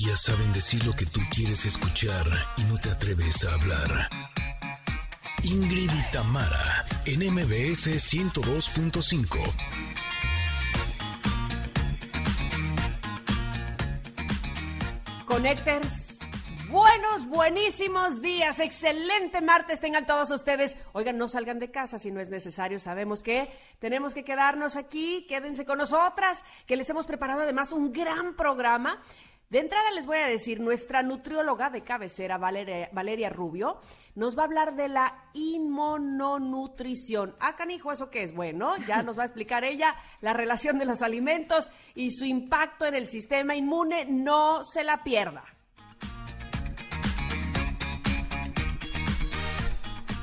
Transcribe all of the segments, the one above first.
Ellas saben decir lo que tú quieres escuchar y no te atreves a hablar. Ingrid y Tamara, en MBS 102.5. Connectors. Buenos, buenísimos días, excelente martes tengan todos ustedes. Oigan, no salgan de casa si no es necesario, sabemos que tenemos que quedarnos aquí, quédense con nosotras, que les hemos preparado además un gran programa. De entrada les voy a decir, nuestra nutrióloga de cabecera, Valeria, Rubio, nos va a hablar de la inmunonutrición. Ah, canijo, ¿eso qué es? Bueno, ya nos va a explicar ella la relación de los alimentos y su impacto en el sistema inmune. No se la pierda.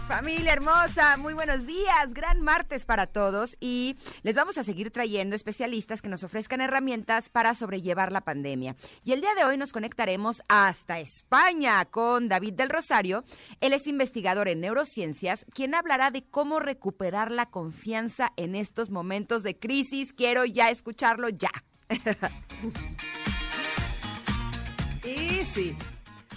Familia hermosa, muy buenos días, gran martes para todos y les vamos a seguir trayendo especialistas que nos ofrezcan herramientas para sobrellevar la pandemia. Y el día de hoy nos conectaremos hasta España con David del Rosario. Él es investigador en neurociencias, quien hablará de cómo recuperar la confianza en estos momentos de crisis. Quiero ya escucharlo ya. Y sí.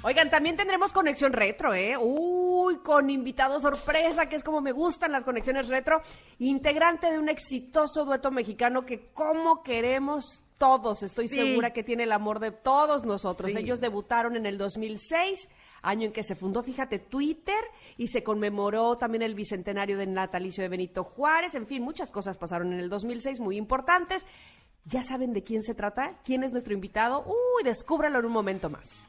Oigan, también tendremos conexión retro, ¿eh? Uy, con invitado sorpresa, que es como me gustan las conexiones retro, integrante de un exitoso dueto mexicano que como queremos todos, estoy Sí. segura que tiene el amor de todos nosotros. Sí. Ellos debutaron en el 2006, año en que se fundó, fíjate, Twitter, y se conmemoró también el bicentenario del natalicio de Benito Juárez, en fin, muchas cosas pasaron en el 2006 muy importantes. ¿Ya saben de quién se trata? ¿Quién es nuestro invitado? Uy, descúbralo en un momento más.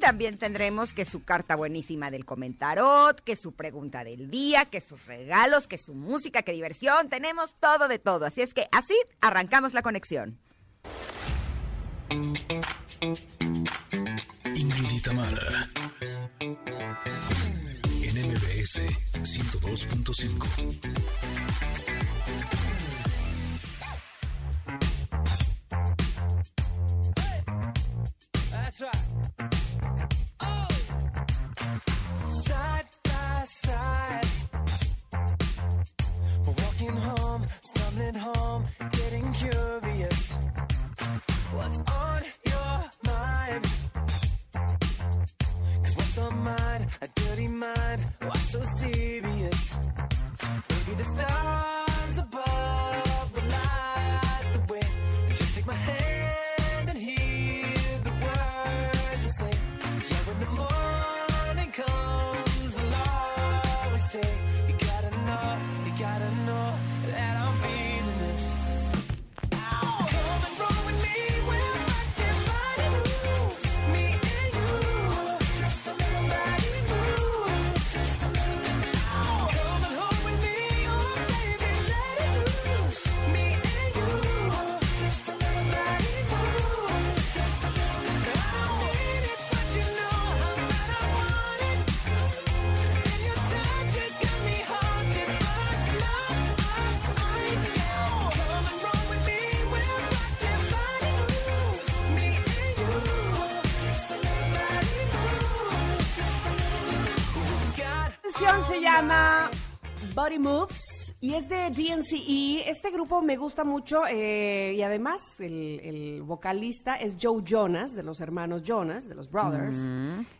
También tendremos que su carta buenísima del comentarot, que su pregunta del día, que sus regalos, que su música, que diversión. Tenemos todo de todo. Así es que así arrancamos la conexión. Ingrid Tamara. En MBS 102.5. walking home, stumbling home, getting curious. What's on your mind? Cause what's on mine? A dirty mind. Why so serious? Maybe the stars llama Body Moves y es de DNCE. Este grupo me gusta mucho eh, y además el, el vocalista es Joe Jonas, de los hermanos Jonas, de los Brothers,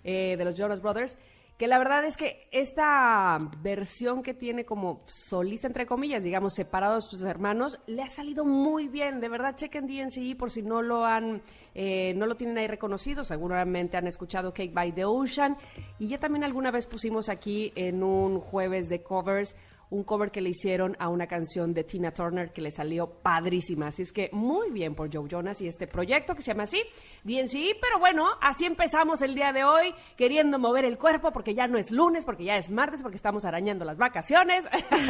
eh, de los Jonas Brothers. Que la verdad es que esta versión que tiene como solista, entre comillas, digamos, separado de sus hermanos, le ha salido muy bien. De verdad, chequen DNCE por si no lo han, eh, no lo tienen ahí reconocido. Seguramente han escuchado Cake by the Ocean. Y ya también alguna vez pusimos aquí en un jueves de covers un cover que le hicieron a una canción de Tina Turner que le salió padrísima. Así es que muy bien por Joe Jonas y este proyecto que se llama así, DNCE. Pero bueno, así empezamos el día de hoy, queriendo mover el cuerpo porque ya no es lunes, porque ya es martes, porque estamos arañando las vacaciones.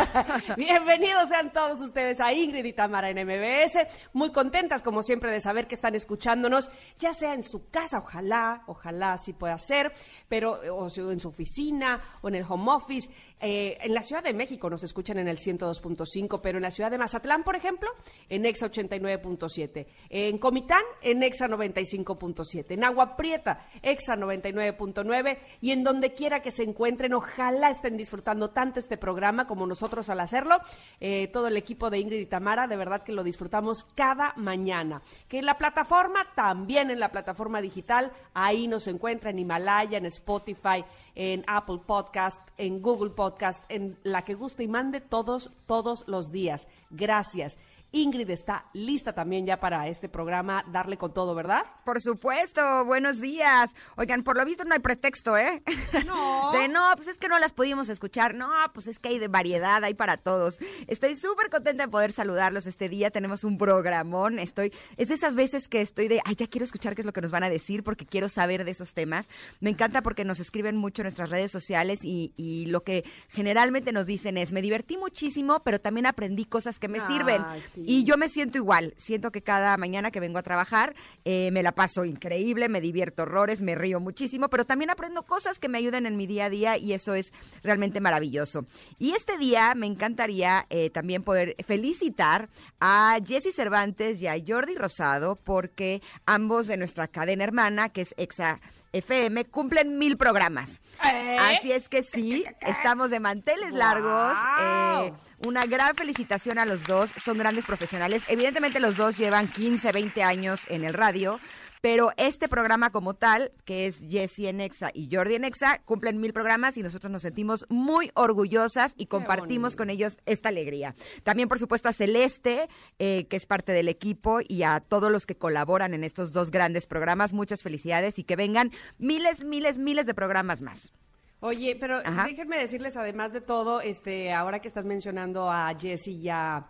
Bienvenidos sean todos ustedes a Ingrid y Tamara en MBS. Muy contentas, como siempre, de saber que están escuchándonos, ya sea en su casa, ojalá, ojalá así pueda ser, pero o en su oficina o en el home office. Eh, en la Ciudad de México nos escuchan en el 102.5, pero en la ciudad de Mazatlán, por ejemplo, en Exa 89.7. En Comitán, en Exa 95.7. En Agua Prieta, Exa 99.9. Y en donde quiera que se encuentren, ojalá estén disfrutando tanto este programa como nosotros al hacerlo. Eh, todo el equipo de Ingrid y Tamara, de verdad que lo disfrutamos cada mañana. Que en la plataforma, también en la plataforma digital, ahí nos encuentra en Himalaya, en Spotify, en Apple Podcast, en Google Podcast, en la que guste y mande todos, todos los días. Gracias. Ingrid está lista también ya para este programa, darle con todo, ¿verdad? Por supuesto, buenos días. Oigan, por lo visto no hay pretexto, ¿eh? No. De no, pues es que no las pudimos escuchar. No, pues es que hay de variedad, hay para todos. Estoy súper contenta de poder saludarlos este día. Tenemos un programón. Estoy, es de esas veces que estoy de, ay, ya quiero escuchar qué es lo que nos van a decir porque quiero saber de esos temas. Me encanta porque nos escriben mucho en nuestras redes sociales y, y lo que generalmente nos dicen es, me divertí muchísimo, pero también aprendí cosas que me Ay, sirven. sí. Y yo me siento igual. Siento que cada mañana que vengo a trabajar eh, me la paso increíble, me divierto horrores, me río muchísimo, pero también aprendo cosas que me ayudan en mi día a día y eso es realmente maravilloso. Y este día me encantaría eh, también poder felicitar a Jesse Cervantes y a Jordi Rosado porque ambos de nuestra cadena hermana, que es Exa FM, cumplen mil programas. ¿Eh? Así es que sí, estamos de manteles largos. ¡Guau! eh, una gran felicitación a los dos, son grandes profesionales. Evidentemente los dos llevan 15, 20 años en el radio, pero este programa como tal, que es Jesse en Exa y Jordi en Exa, cumplen mil programas y nosotros nos sentimos muy orgullosas y compartimos bonito. con ellos esta alegría. También, por supuesto, a Celeste, eh, que es parte del equipo, y a todos los que colaboran en estos dos grandes programas, muchas felicidades y que vengan miles, miles, miles de programas más. Oye, pero Ajá. déjenme decirles, además de todo, este, ahora que estás mencionando a Jesse y a,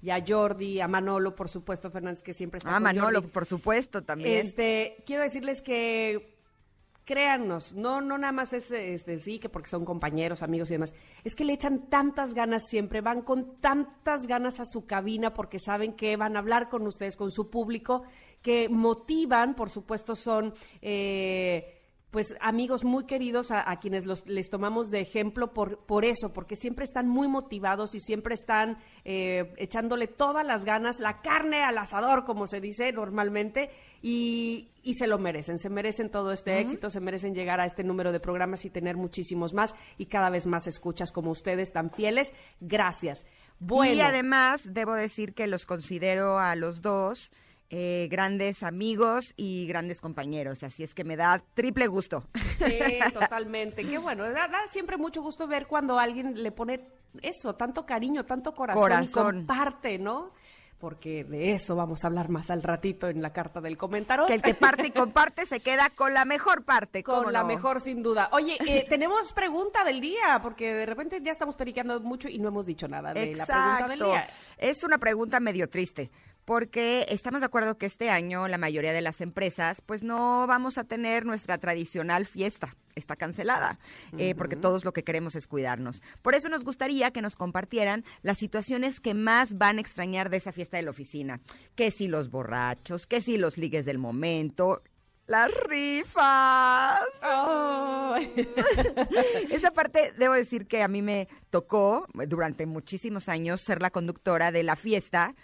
y a Jordi, a Manolo, por supuesto, Fernández, que siempre está Ah, con Manolo, Jordi. por supuesto, también. Este, quiero decirles que créannos, no, no nada más es este, sí, que porque son compañeros, amigos y demás. Es que le echan tantas ganas siempre, van con tantas ganas a su cabina porque saben que van a hablar con ustedes, con su público, que motivan, por supuesto, son eh, pues amigos muy queridos a, a quienes los, les tomamos de ejemplo por, por eso, porque siempre están muy motivados y siempre están eh, echándole todas las ganas, la carne al asador, como se dice normalmente, y, y se lo merecen, se merecen todo este éxito, se merecen llegar a este número de programas y tener muchísimos más y cada vez más escuchas como ustedes tan fieles. Gracias. Bueno, Y además, debo decir que los considero a los dos eh, grandes amigos y grandes compañeros. Así es que me da triple gusto. Sí, totalmente. Qué bueno. Da, da siempre mucho gusto ver cuando alguien le pone eso, tanto cariño, tanto corazón, y comparte, ¿no? Porque de eso vamos a hablar más al ratito en la carta del comentario. Que el que parte y comparte se queda con la mejor parte. ¿cómo Con la no? mejor, sin duda. Oye, eh, tenemos pregunta del día, porque de repente ya estamos periqueando mucho y no hemos dicho nada de la pregunta del día. Es una pregunta medio triste, porque estamos de acuerdo que este año la mayoría de las empresas, pues no vamos a tener nuestra tradicional fiesta. Está cancelada, eh, porque todos lo que queremos es cuidarnos. Por eso nos gustaría que nos compartieran las situaciones que más van a extrañar de esa fiesta de la oficina. Que si los borrachos, que si los ligues del momento, las rifas. Ay. Esa parte, debo decir que a mí me tocó durante muchísimos años ser la conductora de la fiesta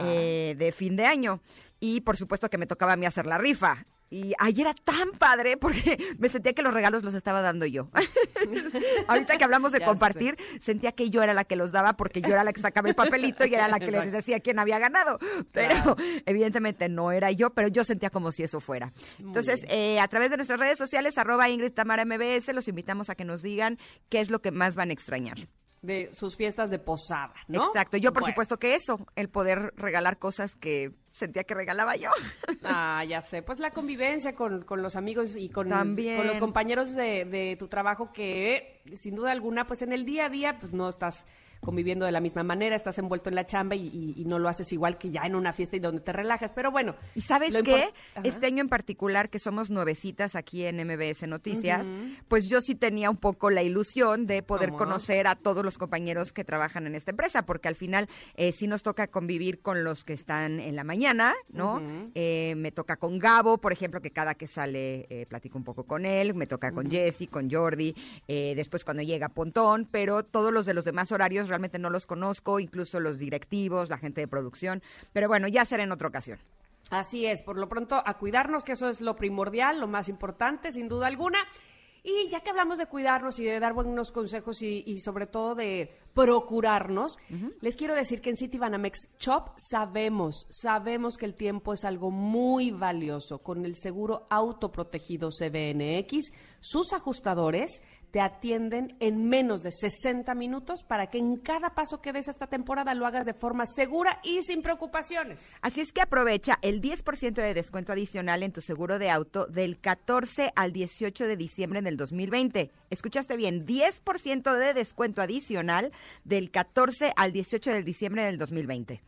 eh, de fin de año. Y por supuesto que me tocaba a mí hacer la rifa. Y ayer era tan padre porque me sentía que los regalos los estaba dando yo. Ahorita que hablamos de Ya compartir, sentía que yo era la que los daba porque yo era la que sacaba el papelito y era la que les decía quién había ganado. Pero Claro. evidentemente no era yo, pero yo sentía como si eso fuera. Muy Entonces, eh, a través de nuestras redes sociales, arroba Ingrid Tamara MBS, los invitamos a que nos digan qué es lo que más van a extrañar. De sus fiestas de posada, ¿no? Exacto. Yo, por Bueno. supuesto que eso, el poder regalar cosas que sentía que regalaba yo. Ah, ya sé. Pues la convivencia con, con los amigos y con, También. con los compañeros de, de tu trabajo que, sin duda alguna, pues en el día a día, pues no estás conviviendo de la misma manera, estás envuelto en la chamba y, y- y no lo haces igual que ya en una fiesta y donde te relajas. Pero bueno. ¿Y sabes qué? Este año en particular, que somos nuevecitas aquí en MBS Noticias, pues yo sí tenía un poco la ilusión de poder conocer a todos los compañeros que trabajan en esta empresa, porque al final eh, sí nos toca convivir con los que están en la mañana, ¿no? Eh, me toca con Gabo, por ejemplo, que cada que sale eh, platico un poco con él, me toca con Jesse, con Jordi, eh, después cuando llega Pontón, pero todos los de los demás horarios realmente no los conozco, incluso los directivos, la gente de producción, pero bueno, ya será en otra ocasión. Así es, por lo pronto a cuidarnos, que eso es lo primordial, lo más importante, sin duda alguna. Y ya que hablamos de cuidarnos y de dar buenos consejos y, y sobre todo de procurarnos, les quiero decir que en City Banamex Shop sabemos, sabemos que el tiempo es algo muy valioso. Con el seguro autoprotegido CBNX, sus ajustadores te atienden en menos de 60 minutos para que en cada paso que des esta temporada lo hagas de forma segura y sin preocupaciones. Así es que aprovecha el 10% de descuento adicional en tu seguro de auto del 14 al 18 de diciembre del 2020. Escuchaste bien, 10% de descuento adicional del 14 al 18 de diciembre del 2020.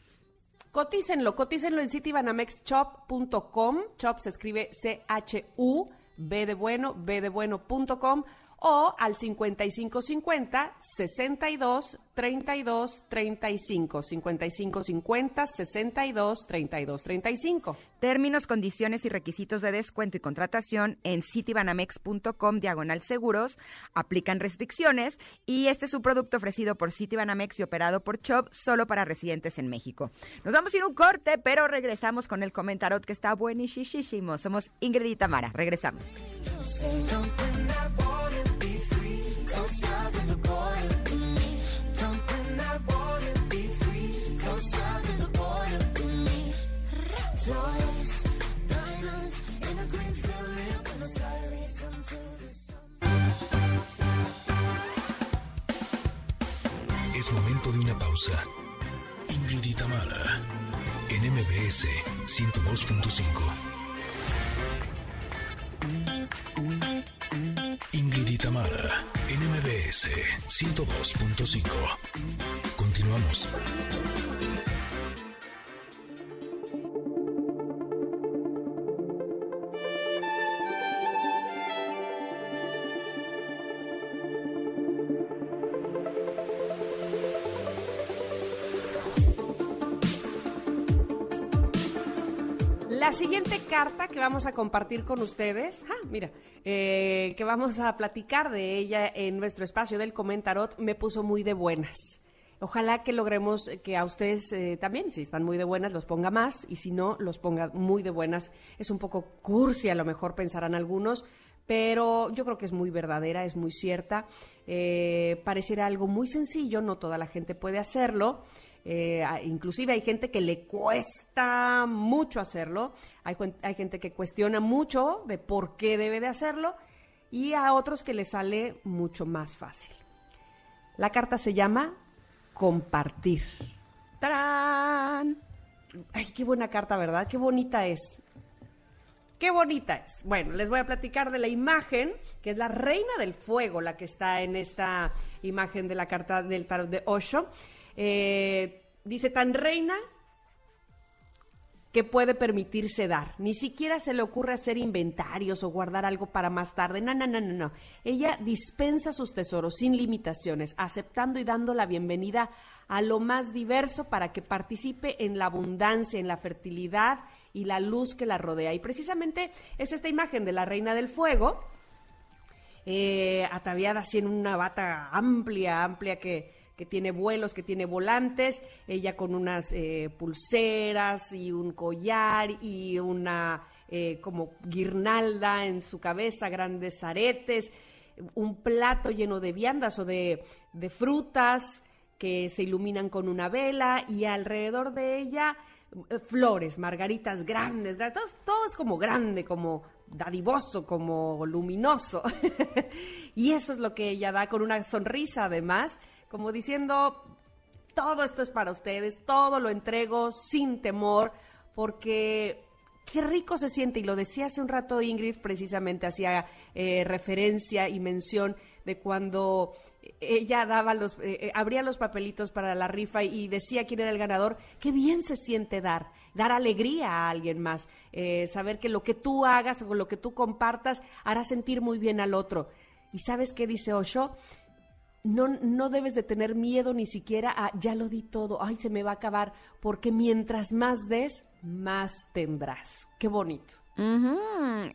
Cotícenlo, cotícenlo en citybanamexshop.com. Shop se escribe C-H-U, B de bueno, B de bueno.com o al 5550 62 32 35. 5550 62 32 35. Términos, condiciones y requisitos de descuento y contratación en citibanamex.com diagonal seguros. Aplican restricciones y este es un producto ofrecido por Citibanamex y operado por Chop solo para residentes en México. Nos vamos a ir un corte, pero regresamos con el comentarot que está buenísimo. Somos Ingrid y Tamara. Regresamos. Es momento de una pausa. Ingrid y en MBS 102.5. Ingrid y Tamara, en MBS 102.5. Continuamos. Carta que vamos a compartir con ustedes, ah, mira, eh, que vamos a platicar de ella en nuestro espacio del comentarot, me puso muy de buenas. Ojalá que logremos que a ustedes eh, también, si están muy de buenas, los ponga más y si no, los ponga muy de buenas. Es un poco cursi, a lo mejor pensarán algunos, pero yo creo que es muy verdadera, es muy cierta. Eh, pareciera algo muy sencillo, no toda la gente puede hacerlo. Eh, inclusive hay gente que le cuesta mucho hacerlo, hay, hay gente que cuestiona mucho de por qué debe de hacerlo y a otros que le sale mucho más fácil. La carta se llama compartir. ¡Tarán! Ay, qué buena carta, ¿verdad? Qué bonita es. Qué bonita es. Bueno, les voy a platicar de la imagen, que es la reina del fuego, la que está en esta imagen de la carta del tarot de Osho. Eh, dice, tan reina que puede permitirse dar. Ni siquiera se le ocurre hacer inventarios o guardar algo para más tarde. No, no, no, no, no. Ella dispensa sus tesoros sin limitaciones, aceptando y dando la bienvenida a lo más diverso para que participe en la abundancia, en la fertilidad y la luz que la rodea. Y precisamente es esta imagen de la reina del fuego, eh, ataviada así en una bata amplia, amplia que, que tiene vuelos, que tiene volantes, ella con unas eh, pulseras y un collar y una eh, como guirnalda en su cabeza, grandes aretes, un plato lleno de viandas o de, de frutas que se iluminan con una vela y alrededor de ella eh, flores, margaritas grandes, gra- todo, todo es como grande, como dadivoso, como luminoso. y eso es lo que ella da con una sonrisa además, como diciendo, todo esto es para ustedes, todo lo entrego sin temor, porque qué rico se siente, y lo decía hace un rato Ingrid, precisamente hacía eh, referencia y mención de cuando ella daba los, eh, eh, abría los papelitos para la rifa y decía quién era el ganador, qué bien se siente dar, dar alegría a alguien más, saber que lo que tú hagas o lo que tú compartas hará sentir muy bien al otro. ¿Y sabes qué dice Osho? No, no debes de tener miedo ni siquiera a ya lo di todo, ay, se me va a acabar, porque mientras más des, más tendrás. Qué bonito.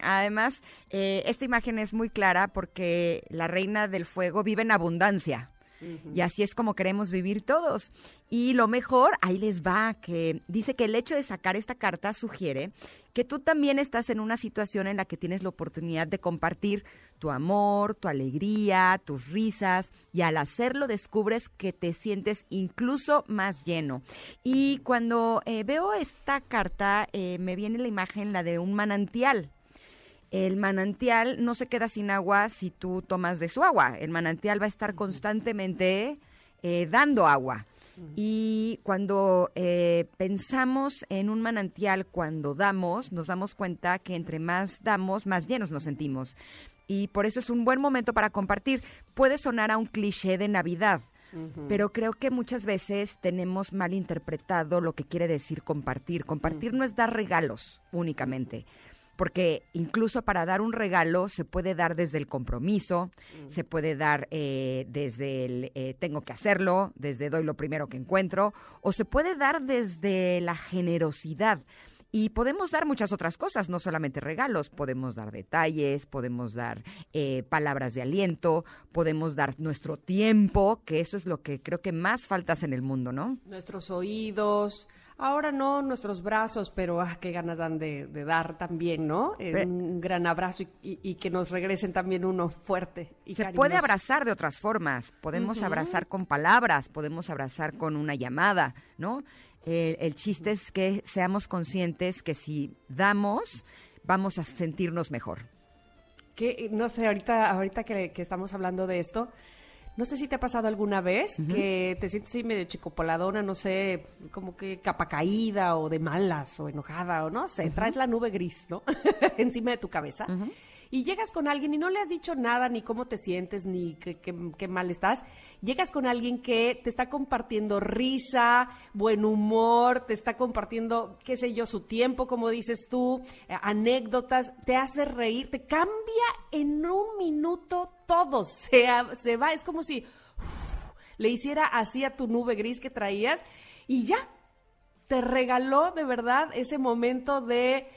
Además, eh, esta imagen es muy clara porque la reina del fuego vive en abundancia. Y así es como queremos vivir todos. Y lo mejor, ahí les va, que dice que el hecho de sacar esta carta sugiere que tú también estás en una situación en la que tienes la oportunidad de compartir tu amor, tu alegría, tus risas, y al hacerlo descubres que te sientes incluso más lleno. Y cuando eh, veo esta carta, eh, me viene la imagen, la de un manantial. El manantial no se queda sin agua si tú tomas de su agua. El manantial va a estar constantemente eh, dando agua. Y cuando eh, pensamos en un manantial, cuando damos, nos damos cuenta que entre más damos, más llenos nos sentimos. Y por eso es un buen momento para compartir. Puede sonar a un cliché de Navidad, pero creo que muchas veces tenemos mal interpretado lo que quiere decir compartir. Compartir no es dar regalos únicamente porque incluso para dar un regalo se puede dar desde el compromiso, se puede dar eh, desde el eh, tengo que hacerlo, desde doy lo primero que encuentro, o se puede dar desde la generosidad. Y podemos dar muchas otras cosas, no solamente regalos, podemos dar detalles, podemos dar eh, palabras de aliento, podemos dar nuestro tiempo, que eso es lo que creo que más faltas en el mundo, ¿no? Nuestros oídos, ahora no nuestros brazos, pero ah, qué ganas dan de, de dar también, ¿no? Eh, Pero- un gran abrazo y, y- y que nos regresen también uno fuerte y Se puede abrazar de otras formas. Podemos abrazar con palabras, podemos abrazar con una llamada, ¿no? El, el chiste es que seamos conscientes que si damos, vamos a sentirnos mejor. Que, no sé, ahorita, ahorita que, que estamos hablando de esto, no sé si te ha pasado alguna vez que te sientes así medio chicopoladona, no sé, como que capa caída o de malas o enojada o no sé, traes la nube gris, ¿no? Encima de tu cabeza. Y llegas con alguien y no le has dicho nada, ni cómo te sientes, ni qué, mal estás. Llegas con alguien que te está compartiendo risa, buen humor, te está compartiendo, qué sé yo, su tiempo, como dices tú, eh, anécdotas, te hace reír, te cambia en un minuto todo. Se, se va, es como si le hiciera así a tu nube gris que traías y ya, te regaló de verdad ese momento de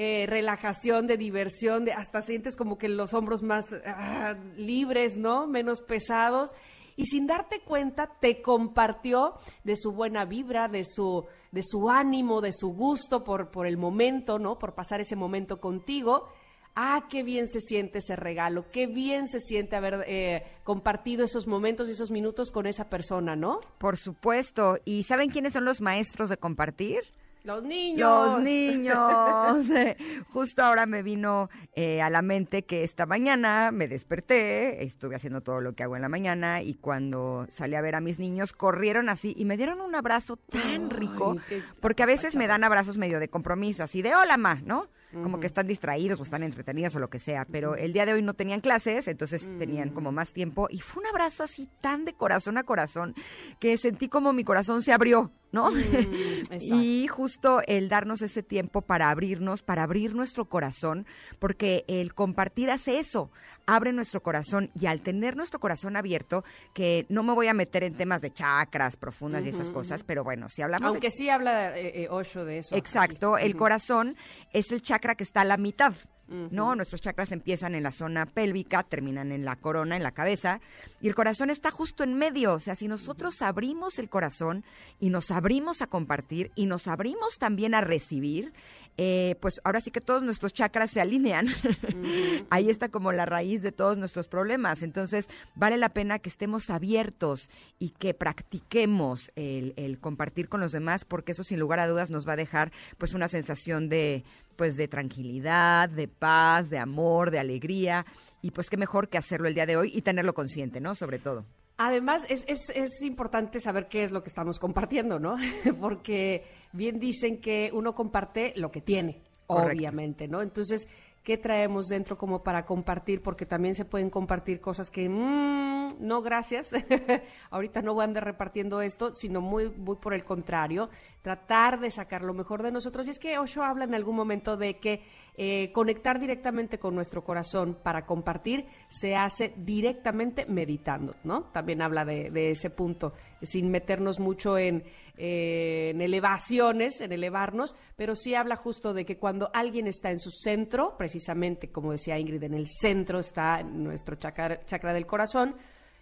eh, relajación, de diversión, de hasta sientes como que los hombros más ah, libres, ¿no? Menos pesados. Y sin darte cuenta, te compartió de su buena vibra, de su, de su ánimo, de su gusto por, por el momento, ¿no? Por pasar ese momento contigo. Ah, qué bien se siente ese regalo, qué bien se siente haber eh, compartido esos momentos y esos minutos con esa persona, ¿no? Por supuesto. ¿Y saben quiénes son los maestros de compartir? Los niños. Los niños. Justo ahora me vino eh, a la mente que esta mañana me desperté, estuve haciendo todo lo que hago en la mañana y cuando salí a ver a mis niños corrieron así y me dieron un abrazo tan rico, porque a veces me dan abrazos medio de compromiso, así de hola ma, ¿no? Como que están distraídos o están entretenidos o lo que sea, pero el día de hoy no tenían clases, entonces tenían como más tiempo y fue un abrazo así tan de corazón a corazón que sentí como mi corazón se abrió, ¿no? exacto. y justo el darnos ese tiempo para abrirnos, para abrir nuestro corazón, porque el compartir hace eso, abre nuestro corazón y al tener nuestro corazón abierto, que no me voy a meter en temas de chakras profundas y esas cosas, pero bueno, si hablamos de Aunque sí habla eh, eh, Osho de eso. Exacto, el corazón es el chakra que está a la mitad. ¿No? Nuestros chakras empiezan en la zona pélvica, terminan en la corona, en la cabeza, y el corazón está justo en medio. O sea, si nosotros abrimos el corazón y nos abrimos a compartir y nos abrimos también a recibir, eh, pues ahora sí que todos nuestros chakras se alinean. Ahí está como la raíz de todos nuestros problemas. Entonces, vale la pena que estemos abiertos y que practiquemos el, el compartir con los demás, porque eso sin lugar a dudas nos va a dejar pues una sensación de pues de tranquilidad, de paz, de amor, de alegría y pues qué mejor que hacerlo el día de hoy y tenerlo consciente, ¿no? Sobre todo. Además, es, es, es importante saber qué es lo que estamos compartiendo, ¿no? Porque bien dicen que uno comparte lo que tiene, Correcto. obviamente, ¿no? Entonces, qué traemos dentro como para compartir, porque también se pueden compartir cosas que, mm, no, gracias, ahorita no voy a andar repartiendo esto, sino muy, muy por el contrario, tratar de sacar lo mejor de nosotros. Y es que Osho habla en algún momento de que eh, conectar directamente con nuestro corazón para compartir se hace directamente meditando, ¿no? También habla de ese punto, sin meternos mucho en eh, en elevaciones, en elevarnos, pero sí habla justo de que cuando alguien está en su centro, precisamente como decía Ingrid, en el centro está nuestro chakra, chakra del corazón,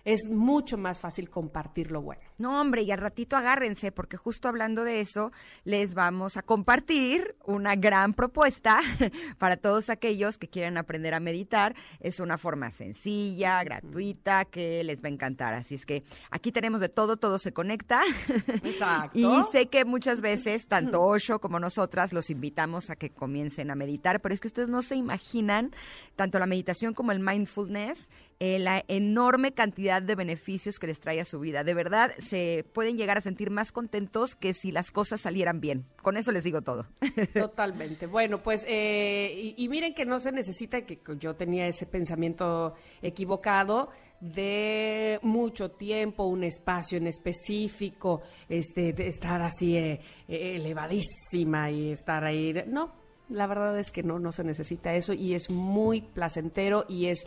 es mucho más fácil compartir lo bueno. No, hombre, y al ratito agárrense, porque justo hablando de eso, les vamos a compartir una gran propuesta para todos aquellos que quieran aprender a meditar. Es una forma sencilla, gratuita, que les va a encantar. Así es que aquí tenemos de todo, todo se conecta. Exacto. y sé que muchas veces, tanto Osho como nosotras, los invitamos a que comiencen a meditar, pero es que ustedes no se imaginan tanto la meditación como el mindfulness eh, la enorme cantidad de beneficios que les trae a su vida. De verdad, se pueden llegar a sentir más contentos que si las cosas salieran bien. Con eso les digo todo. Totalmente. Bueno, pues, eh, y, miren que no se necesita, que yo tenía ese pensamiento equivocado de mucho tiempo, un espacio en específico, este, de estar así eh, eh, elevadísima y estar ahí. No, la verdad es que no, no se necesita eso y es muy placentero y es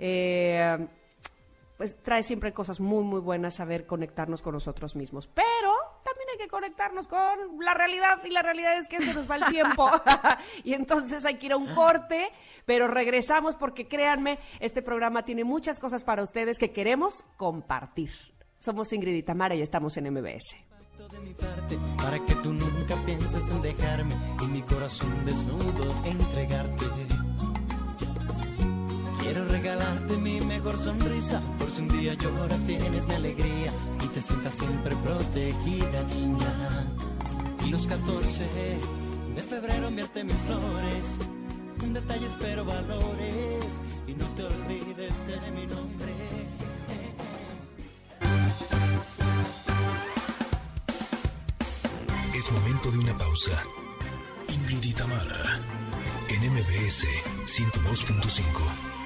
eh, pues trae siempre cosas muy, muy buenas saber conectarnos con nosotros mismos. Pero también hay que conectarnos con la realidad y la realidad es que se nos va el tiempo. y entonces hay que ir a un corte, pero regresamos porque créanme, este programa tiene muchas cosas para ustedes que queremos compartir. Somos Ingrid y Tamara y estamos en MBS. de mi parte para que tú nunca pienses en dejarme y mi corazón desnudo entregarte. Quiero regalarte mi mejor sonrisa, por si un día lloras tienes mi alegría y te sientas siempre protegida, niña. Y los 14 de febrero enviarte mis flores, un detalle espero valores y no te olvides de mi nombre. Es momento de una pausa. Ingrid y en MBS 102.5.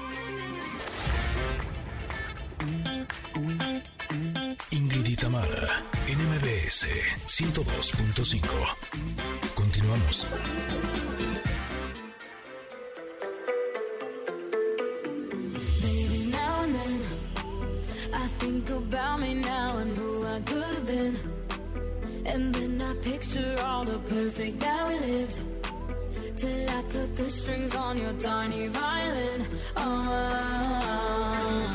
Ingrid y en 102.5. Continuamos. I think about me now and who I could have been. And then I picture all the perfect that we lived. Till I cut the strings on your tiny violin. Oh,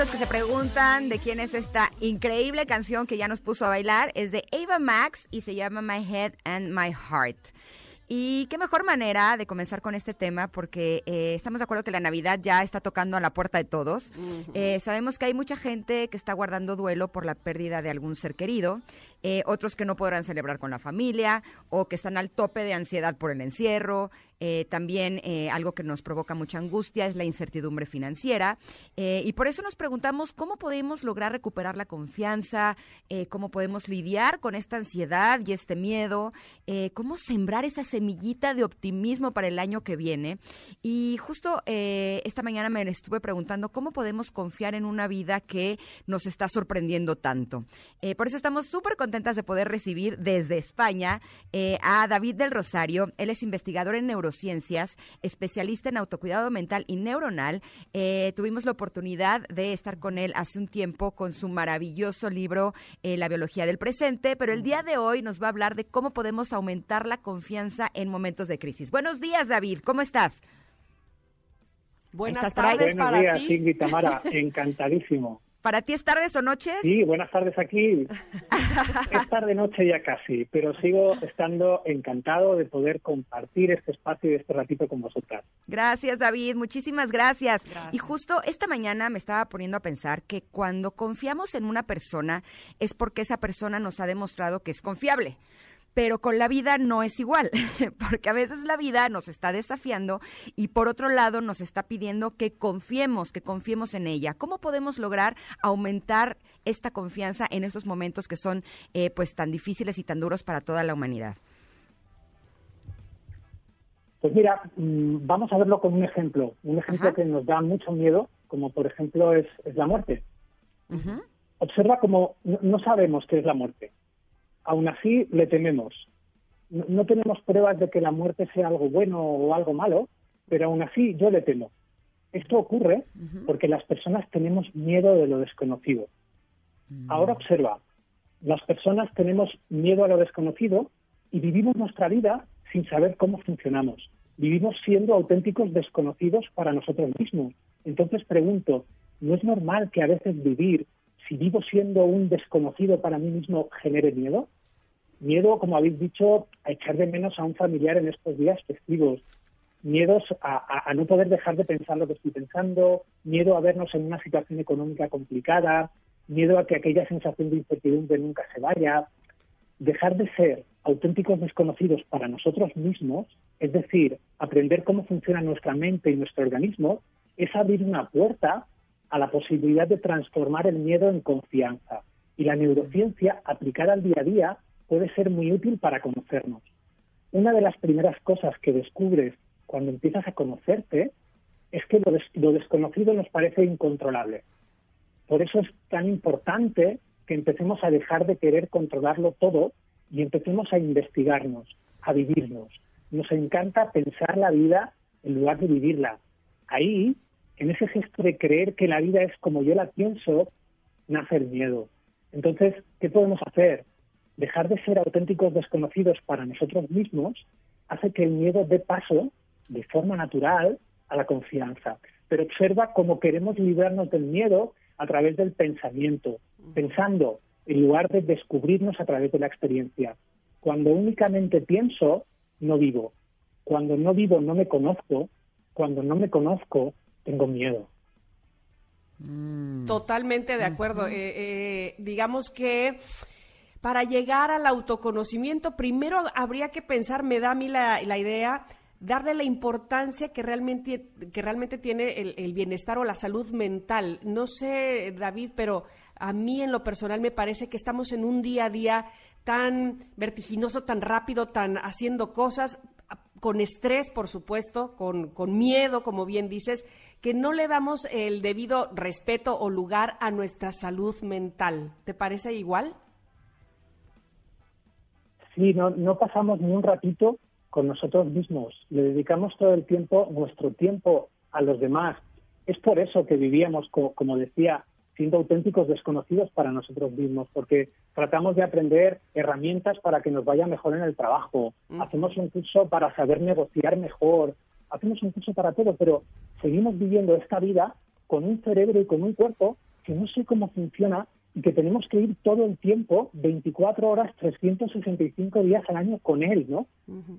Los que se preguntan de quién es esta increíble canción que ya nos puso a bailar, es de Ava Max y se llama My Head and My Heart. Y qué mejor manera de comenzar con este tema porque eh, estamos de acuerdo que la Navidad ya está tocando a la puerta de todos. Eh, sabemos que hay mucha gente que está guardando duelo por la pérdida de algún ser querido, eh, otros que no podrán celebrar con la familia o que están al tope de ansiedad por el encierro. Eh, también eh, algo que nos provoca mucha angustia es la incertidumbre financiera. Y por eso nos preguntamos cómo podemos lograr recuperar la confianza, cómo podemos lidiar con esta ansiedad y este miedo, cómo sembrar esa semillita de optimismo para el año que viene. Y justo esta mañana me estuve preguntando cómo podemos confiar en una vida que nos está sorprendiendo tanto. Por eso estamos súper contentas de poder recibir desde España eh, a David del Rosario. Él es investigador en neurociencias, especialista en autocuidado mental y neuronal. Eh, tuvimos la oportunidad de estar con él hace un tiempo con su maravilloso libro eh, La biología del presente, pero el día de hoy nos va a hablar de cómo podemos aumentar la confianza en momentos de crisis. Buenos días, David. ¿Cómo estás? Buenas tardes Buenos para días, ti. Ingrid Tamara, encantadísimo. ¿Para ti es tardes o noches? Sí, buenas tardes aquí. Es tarde noche ya casi, pero sigo estando encantado de poder compartir este espacio y este ratito con vosotras. Gracias, David. Muchísimas gracias. Gracias. Y justo esta mañana me estaba poniendo a pensar que cuando confiamos en una persona es porque esa persona nos ha demostrado que es confiable. Pero con la vida no es igual, porque a veces la vida nos está desafiando y por otro lado nos está pidiendo que confiemos, que confiemos en ella. ¿Cómo podemos lograr aumentar esta confianza en estos momentos que son eh, pues tan difíciles y tan duros para toda la humanidad? Pues mira, mm, vamos a verlo con un ejemplo, un ejemplo Ajá. que nos da mucho miedo, como por ejemplo es, es la muerte. Observa como no sabemos qué es la muerte. Aún así le tememos. No, no tenemos pruebas de que la muerte sea algo bueno o algo malo, pero aún así yo le temo. Esto ocurre porque las personas tenemos miedo de lo desconocido. Ahora observa, las personas tenemos miedo a lo desconocido y vivimos nuestra vida sin saber cómo funcionamos. Vivimos siendo auténticos desconocidos para nosotros mismos. Entonces pregunto, ¿no es normal que a veces vivir, si vivo siendo un desconocido para mí mismo, genere miedo? Miedo, como habéis dicho, a echar de menos a un familiar en estos días festivos. Miedos a, a- a no poder dejar de pensar lo que estoy pensando, miedo a vernos en una situación económica complicada, miedo a que aquella sensación de incertidumbre nunca se vaya. Dejar de ser auténticos desconocidos para nosotros mismos, es decir, aprender cómo funciona nuestra mente y nuestro organismo, es abrir una puerta a la posibilidad de transformar el miedo en confianza. Y la neurociencia aplicada al día a día puede ser muy útil para conocernos. Una de las primeras cosas que descubres cuando empiezas a conocerte es que lo, des- lo desconocido nos parece incontrolable. Por eso es tan importante que empecemos a dejar de querer controlarlo todo y empecemos a investigarnos, a vivirnos. Nos encanta pensar la vida en lugar de vivirla. Ahí, en ese gesto de creer que la vida es como yo la pienso, nace el miedo. Entonces, ¿qué podemos hacer? Dejar de ser auténticos desconocidos para nosotros mismos hace que el miedo dé paso, de forma natural, a la confianza. Pero observa cómo queremos librarnos del miedo a través del pensamiento, pensando en lugar de descubrirnos a través de la experiencia. Cuando únicamente pienso, no vivo. Cuando no vivo, no me conozco. Cuando no me conozco, tengo miedo. Totalmente de acuerdo. Eh, eh, digamos que para llegar al autoconocimiento, primero habría que pensar, me da a mí la, idea, darle la importancia que realmente, que realmente tiene el, el bienestar o la salud mental. No sé, David, pero a mí en lo personal me parece que estamos en un día a día tan vertiginoso, tan rápido, tan haciendo cosas con estrés, por supuesto, con, con miedo, como bien dices, que no le damos el debido respeto o lugar a nuestra salud mental. ¿Te parece igual? Sí, no, no pasamos ni un ratito con nosotros mismos. Le dedicamos todo el tiempo, nuestro tiempo, a los demás. Es por eso que vivíamos, co- como decía, siendo auténticos desconocidos para nosotros mismos, porque tratamos de aprender herramientas para que nos vaya mejor en el trabajo. Hacemos un curso para saber negociar mejor. Hacemos un curso para todo, pero seguimos viviendo esta vida con un cerebro y con un cuerpo que no sé cómo funciona y que tenemos que ir todo el tiempo, 24 horas, 365 días al año con él, ¿no?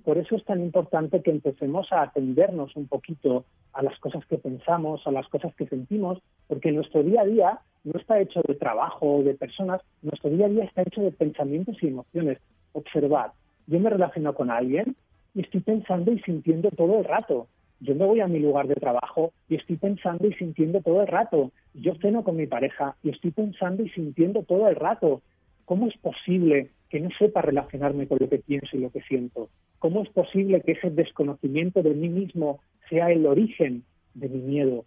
Por eso es tan importante que empecemos a atendernos un poquito a las cosas que pensamos, a las cosas que sentimos, porque nuestro día a día no está hecho de trabajo o de personas, nuestro día a día está hecho de pensamientos y emociones. Observad, yo me relaciono con alguien y estoy pensando y sintiendo todo el rato. Yo me voy a mi lugar de trabajo y estoy pensando y sintiendo todo el rato. Yo ceno con mi pareja y estoy pensando y sintiendo todo el rato. ¿Cómo es posible que no sepa relacionarme con lo que pienso y lo que siento? ¿Cómo es posible que ese desconocimiento de mí mismo sea el origen de mi miedo?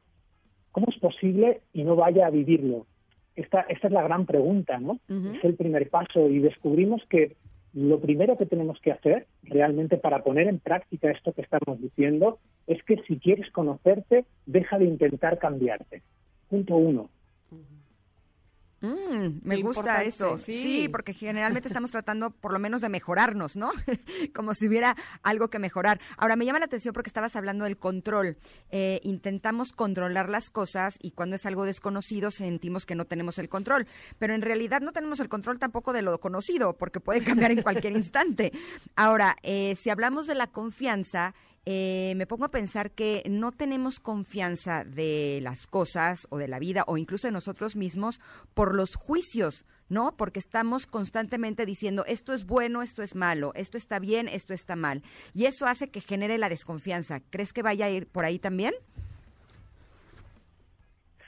¿Cómo es posible y no vaya a vivirlo? Esta, esta es la gran pregunta, ¿no? Es el primer paso y descubrimos que lo primero que tenemos que hacer realmente para poner en práctica esto que estamos diciendo es que si quieres conocerte, deja de intentar cambiarte. Punto uno. Mm, me Qué gusta eso. sí. Sí. porque generalmente estamos tratando por lo menos de mejorarnos, ¿no? Como si hubiera algo que mejorar. Ahora, me llama la atención porque estabas hablando del control. Eh, intentamos controlar las cosas y cuando es algo desconocido sentimos que no tenemos el control. Pero en realidad no tenemos el control tampoco de lo conocido porque puede cambiar en cualquier instante. Ahora, eh, si hablamos de la confianza, eh, me pongo a pensar que no tenemos confianza de las cosas o de la vida o incluso de nosotros mismos por los juicios, ¿no? Porque estamos constantemente diciendo esto es bueno, esto es malo, esto está bien, esto está mal. Y eso hace que genere la desconfianza. ¿Crees que vaya a ir por ahí también?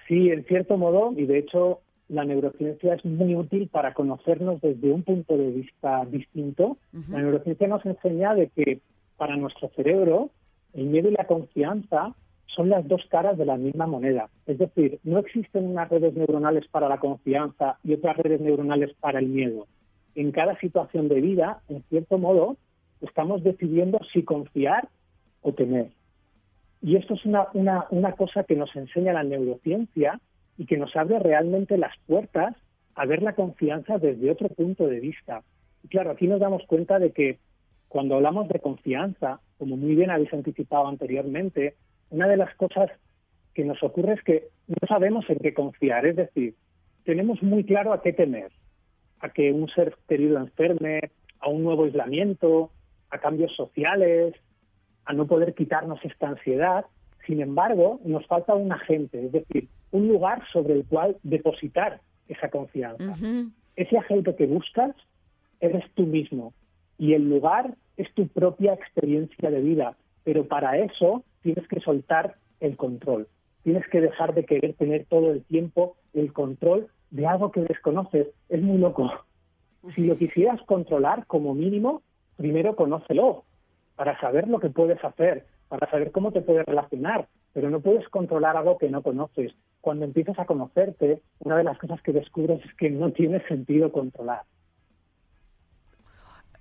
Sí, en cierto modo, y de hecho la neurociencia es muy útil para conocernos desde un punto de vista distinto. La neurociencia nos enseña de que para nuestro cerebro el miedo y la confianza son las dos caras de la misma moneda. Es decir, no existen unas redes neuronales para la confianza y otras redes neuronales para el miedo. En cada situación de vida, en cierto modo, estamos decidiendo si confiar o temer. Y esto es una, una, una cosa que nos enseña la neurociencia y que nos abre realmente las puertas a ver la confianza desde otro punto de vista. Y claro, aquí nos damos cuenta de que cuando hablamos de confianza, como muy bien habéis anticipado anteriormente, una de las cosas que nos ocurre es que no sabemos en qué confiar, es decir, tenemos muy claro a qué temer, a que un ser querido enferme, a un nuevo aislamiento, a cambios sociales, a no poder quitarnos esta ansiedad. Sin embargo, nos falta un agente, es decir, un lugar sobre el cual depositar esa confianza. Ujú. Ese agente que buscas eres tú mismo y el lugar es tu propia experiencia de vida, pero para eso tienes que soltar el control. Tienes que dejar de querer tener todo el tiempo el control de algo que desconoces. Es muy loco. Si lo quisieras controlar, como mínimo, primero conócelo para saber lo que puedes hacer, para saber cómo te puedes relacionar, pero no puedes controlar algo que no conoces. Cuando empiezas a conocerte, una de las cosas que descubres es que no tiene sentido controlar.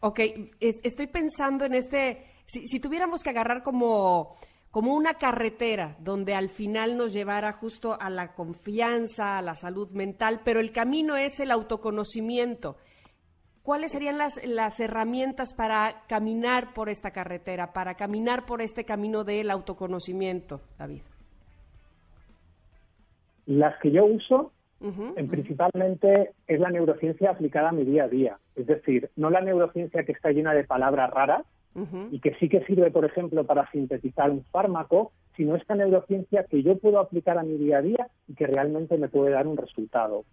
Ok, es- estoy pensando en este, si, si tuviéramos que agarrar como, como una carretera donde al final nos llevara justo a la confianza, a la salud mental, pero el camino es el autoconocimiento. ¿Cuáles serían las, las herramientas para caminar por esta carretera, para caminar por este camino del autoconocimiento, David? Las que yo uso, Ujú, en principalmente, es la neurociencia aplicada a mi día a día. Es decir, no la neurociencia que está llena de palabras raras ujú. y que sí que sirve, por ejemplo, para sintetizar un fármaco, sino esta neurociencia que yo puedo aplicar a mi día a día y que realmente me puede dar un resultado.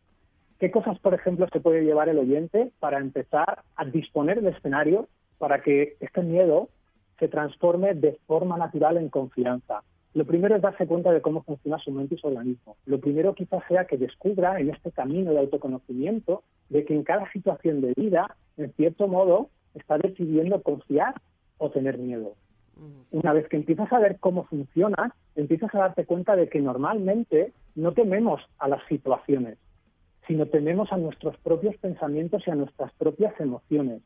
¿Qué cosas, por ejemplo, se puede llevar el oyente para empezar a disponer el escenario para que este miedo se transforme de forma natural en confianza? Lo primero es darse cuenta de cómo funciona su mente y su organismo. Lo primero quizás sea que descubra en este camino de autoconocimiento de que en cada situación de vida, en cierto modo, está decidiendo confiar o tener miedo. Una vez que empiezas a ver cómo funciona, empiezas a darte cuenta de que normalmente no tememos a las situaciones, sino tememos a nuestros propios pensamientos y a nuestras propias emociones.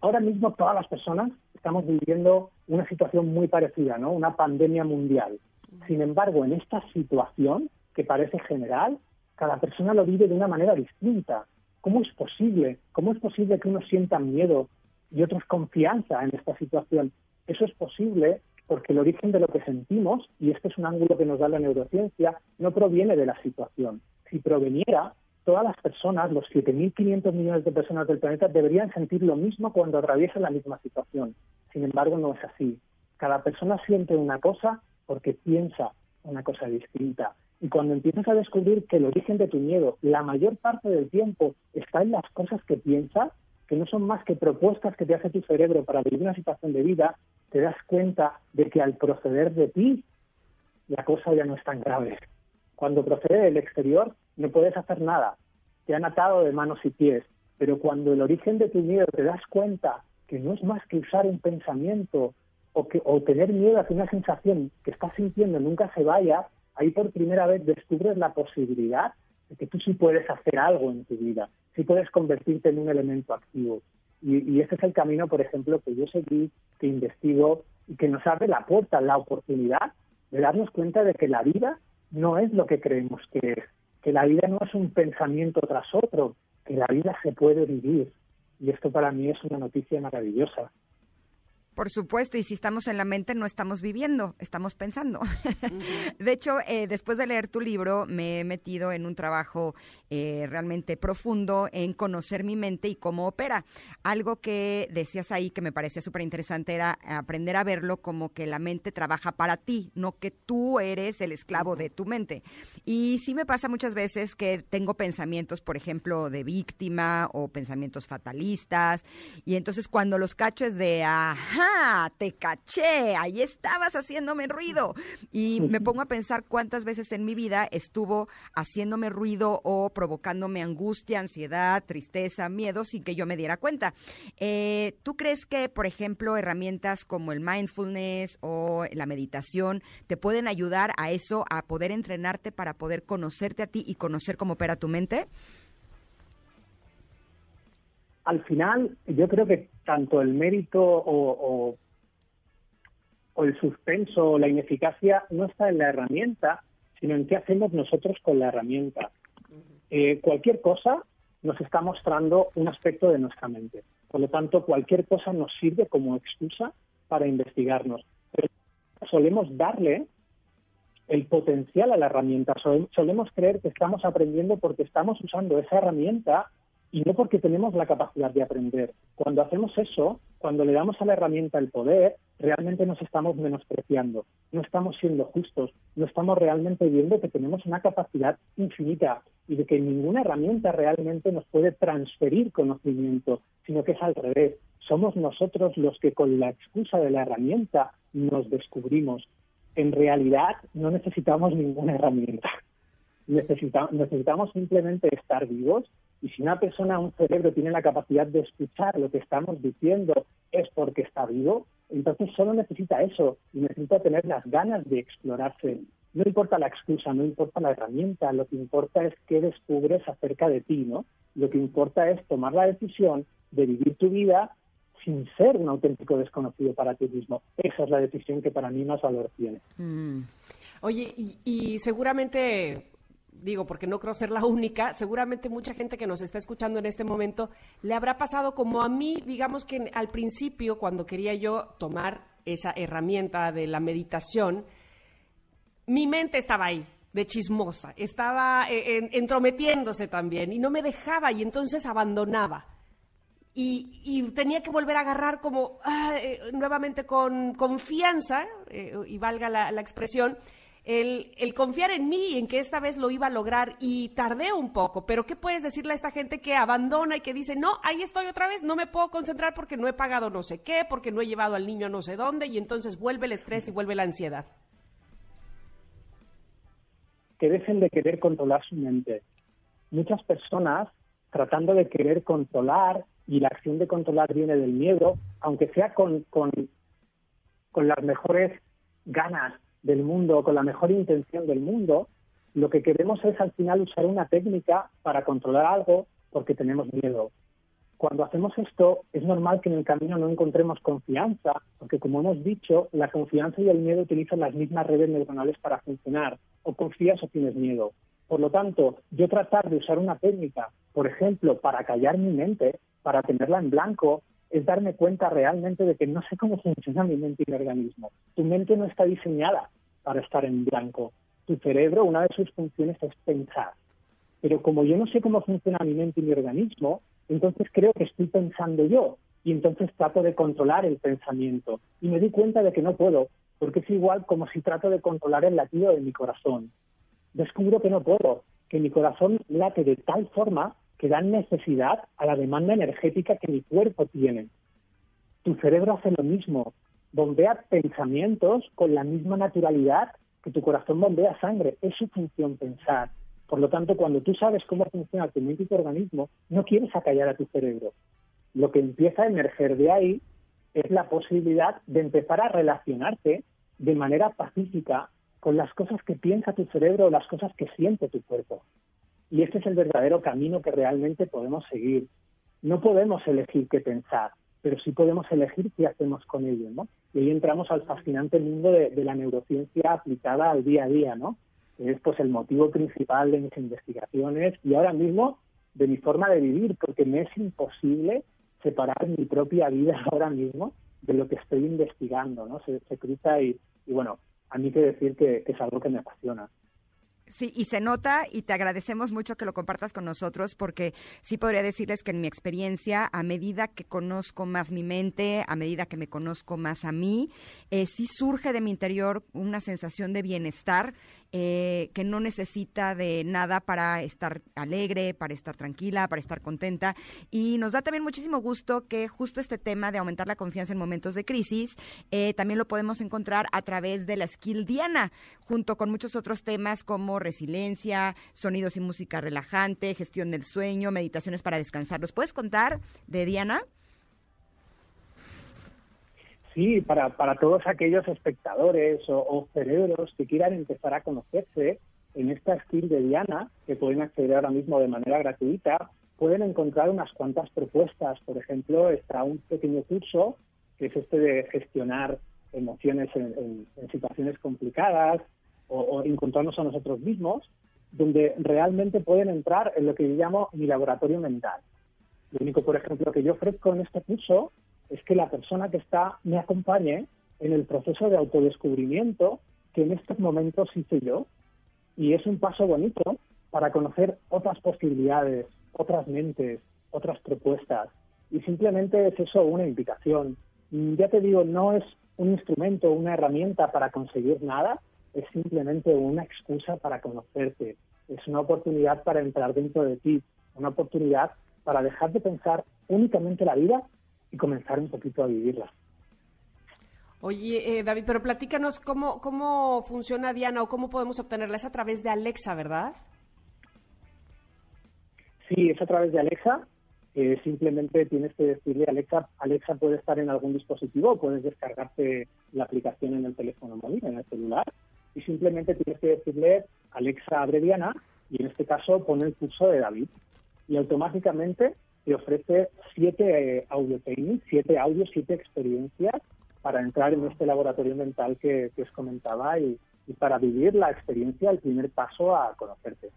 Ahora mismo todas las personas estamos viviendo una situación muy parecida, ¿no? Una pandemia mundial. Sin embargo, en esta situación que parece general, cada persona lo vive de una manera distinta. ¿Cómo es posible? ¿Cómo es posible que unos sientan miedo y otros confianza en esta situación? Eso es posible porque el origen de lo que sentimos, y este es un ángulo que nos da la neurociencia, no proviene de la situación. Si proveniera, todas las personas, los 7.500 millones de personas del planeta, deberían sentir lo mismo cuando atraviesan la misma situación. Sin embargo, no es así. Cada persona siente una cosa porque piensa una cosa distinta. Y cuando empiezas a descubrir que el origen de tu miedo, la mayor parte del tiempo, está en las cosas que piensas, que no son más que propuestas que te hace tu cerebro para vivir una situación de vida, te das cuenta de que al proceder de ti, la cosa ya no es tan grave. Cuando procede del exterior, no puedes hacer nada. Te han atado de manos y pies. Pero cuando el origen de tu miedo te das cuenta que no es más que usar un pensamiento o, que, o tener miedo a que una sensación que estás sintiendo nunca se vaya, ahí por primera vez descubres la posibilidad de que tú sí puedes hacer algo en tu vida, sí puedes convertirte en un elemento activo. Y, y ese es el camino, por ejemplo, que yo seguí, que investigo y que nos abre la puerta, la oportunidad de darnos cuenta de que la vida no es lo que creemos que es, que la vida no es un pensamiento tras otro, que la vida se puede vivir. Y esto para mí es una noticia maravillosa. Por supuesto, y si estamos en la mente no estamos viviendo, estamos pensando. de hecho, eh, después de leer tu libro, me he metido en un trabajo eh, realmente profundo en conocer mi mente y cómo opera. Algo que decías ahí que me parecía súper interesante era aprender a verlo como que la mente trabaja para ti, no que tú eres el esclavo de tu mente. Y sí me pasa muchas veces que tengo pensamientos, por ejemplo, de víctima o pensamientos fatalistas, y entonces cuando los cacho es de, ajá, te caché, ahí estabas haciéndome ruido. Y me pongo a pensar cuántas veces en mi vida estuvo haciéndome ruido o provocándome angustia, ansiedad, tristeza, miedo sin que yo me diera cuenta. Eh, ¿Tú crees que, por ejemplo, herramientas como el mindfulness o la meditación te pueden ayudar a eso, a poder entrenarte para poder conocerte a ti y conocer cómo opera tu mente? Al final yo creo que tanto el mérito o, el suspenso o la ineficacia no está en la herramienta, sino en qué hacemos nosotros con la herramienta. Eh, cualquier cosa nos está mostrando un aspecto de nuestra mente. Por lo tanto, cualquier cosa nos sirve como excusa para investigarnos. Pero solemos darle el potencial a la herramienta. Solemos creer que estamos aprendiendo porque estamos usando esa herramienta y no porque tenemos la capacidad de aprender. Cuando hacemos eso, cuando le damos a la herramienta el poder, realmente nos estamos menospreciando, no estamos siendo justos, no estamos realmente viendo que tenemos una capacidad infinita y de que ninguna herramienta realmente nos puede transferir conocimiento, sino que es al revés. Somos nosotros los que con la excusa de la herramienta nos descubrimos. En realidad no necesitamos ninguna herramienta. necesitamos simplemente estar vivos y si una persona, un cerebro, tiene la capacidad de escuchar lo que estamos diciendo es porque está vivo, entonces solo necesita eso y necesita tener las ganas de explorarse. No importa la excusa, no importa la herramienta, lo que importa es qué descubres acerca de ti, ¿no? Lo que importa es tomar la decisión de vivir tu vida sin ser un auténtico desconocido para ti mismo. Esa es la decisión que para mí más valor tiene. Mm. Oye, y seguramente digo, porque no creo ser la única, seguramente mucha gente que nos está escuchando en este momento le habrá pasado como a mí, digamos que al principio, cuando quería yo tomar esa herramienta de la meditación, mi mente estaba ahí, de chismosa, estaba eh, entrometiéndose también y no me dejaba y entonces abandonaba. Y, tenía que volver a agarrar como ah, eh, nuevamente con confianza, eh, y valga la expresión, el, confiar en mí y en que esta vez lo iba a lograr y tardé un poco, pero ¿qué puedes decirle a esta gente que abandona y que dice, no, ahí estoy otra vez, no me puedo concentrar porque no he pagado no sé qué, porque no he llevado al niño a no sé dónde y entonces vuelve el estrés y vuelve la ansiedad? Que dejen de querer controlar su mente. Muchas personas tratando de querer controlar y la acción de controlar viene del miedo, aunque sea con, con, con las mejores ganas del mundo, con la mejor intención del mundo, lo que queremos es al final usar una técnica para controlar algo porque tenemos miedo. Cuando hacemos esto, es normal que en el camino no encontremos confianza, porque como hemos dicho, la confianza y el miedo utilizan las mismas redes neuronales para funcionar. O confías o tienes miedo. Por lo tanto, yo tratar de usar una técnica, por ejemplo, para callar mi mente, para tenerla en blanco, es darme cuenta realmente de que no sé cómo funciona mi mente y mi organismo. Tu mente no está diseñada para estar en blanco. Tu cerebro, una de sus funciones es pensar. Pero como yo no sé cómo funciona mi mente y mi organismo, entonces creo que estoy pensando yo y entonces trato de controlar el pensamiento. Y me di cuenta de que no puedo, porque es igual como si trato de controlar el latido de mi corazón. Descubro que no puedo, que mi corazón late de tal forma que da necesidad a la demanda energética que mi cuerpo tiene. Tu cerebro hace lo mismo, bombea pensamientos con la misma naturalidad que tu corazón bombea sangre. Es su función pensar. Por lo tanto, cuando tú sabes cómo funciona tu mente y tu organismo, no quieres acallar a tu cerebro. Lo que empieza a emerger de ahí es la posibilidad de empezar a relacionarte de manera pacífica con las cosas que piensa tu cerebro o las cosas que siente tu cuerpo. Y este es el verdadero camino que realmente podemos seguir. No podemos elegir qué pensar, pero sí podemos elegir qué hacemos con ello, ¿no? Y ahí entramos al fascinante mundo de, la neurociencia aplicada al día a día, ¿no? es pues el motivo principal de mis investigaciones y ahora mismo de mi forma de vivir, porque me es imposible separar mi propia vida ahora mismo de lo que estoy investigando, ¿no? Se, se cruza y, y, bueno, a mí que decir que, que es algo que me apasiona. Sí, y se nota y te agradecemos mucho que lo compartas con nosotros porque sí podría decirles que en mi experiencia, a medida que conozco más mi mente, a medida que me conozco más a mí, eh, sí surge de mi interior una sensación de bienestar eh, que no necesita de nada para estar alegre, para estar tranquila, para estar contenta. Y nos da también muchísimo gusto que justo este tema de aumentar la confianza en momentos de crisis eh, también lo podemos encontrar a través de la skill Diana, junto con muchos otros temas como resiliencia, sonidos y música relajante, gestión del sueño, meditaciones para descansar. ¿Los puedes contar de Diana? Sí, para, para todos aquellos espectadores o, o, cerebros que quieran empezar a conocerse en esta skill de Diana, que pueden acceder ahora mismo de manera gratuita, pueden encontrar unas cuantas propuestas. Por ejemplo, está un pequeño curso que es este de gestionar emociones en, en, en situaciones complicadas o, o, encontrarnos a nosotros mismos, donde realmente pueden entrar en lo que yo llamo mi laboratorio mental. Lo único, por ejemplo, que yo ofrezco en este curso es que la persona que está me acompañe en el proceso de autodescubrimiento que en estos momentos hice yo. Y es un paso bonito para conocer otras posibilidades, otras mentes, otras propuestas. Y simplemente es eso una invitación. Ya te digo, no es un instrumento, una herramienta para conseguir nada, es simplemente una excusa para conocerte. Es una oportunidad para entrar dentro de ti, una oportunidad para dejar de pensar únicamente la vida y comenzar un poquito a vivirla. Oye, eh, David, pero platícanos cómo, cómo funciona Diana o cómo podemos obtenerla. Es a través de Alexa, ¿verdad? Sí, es a través de Alexa. Eh, simplemente tienes que decirle Alexa, Alexa puede estar en algún dispositivo, puedes descargarte la aplicación en el teléfono móvil, en el celular, y simplemente tienes que decirle Alexa abre Diana, y en este caso pone el curso de David. Y automáticamente te ofrece siete eh, audio training, siete audios, siete experiencias para entrar en este laboratorio mental que, que os comentaba y, y, para vivir la experiencia, el primer paso a conocerte.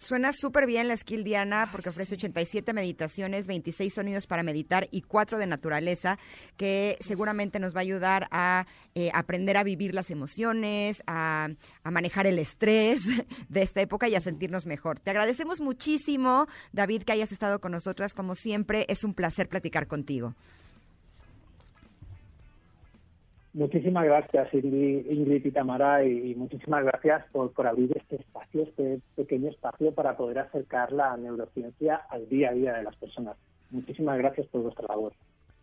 Suena súper bien la skill Diana porque ofrece 87 meditaciones, 26 sonidos para meditar y 4 de naturaleza que seguramente nos va a ayudar a eh, aprender a vivir las emociones, a, a, manejar el estrés de esta época y a sentirnos mejor. Te agradecemos muchísimo, David, que hayas estado con nosotras. Como siempre, es un placer platicar contigo. Muchísimas gracias, Ingrid, Ingrid y Tamara, y, y muchísimas gracias por, por, abrir este espacio, este pequeño espacio para poder acercar la neurociencia al día a día de las personas. Muchísimas gracias por vuestra labor.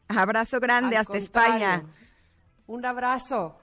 Abrazo grande Al hasta contrario. España. Un abrazo.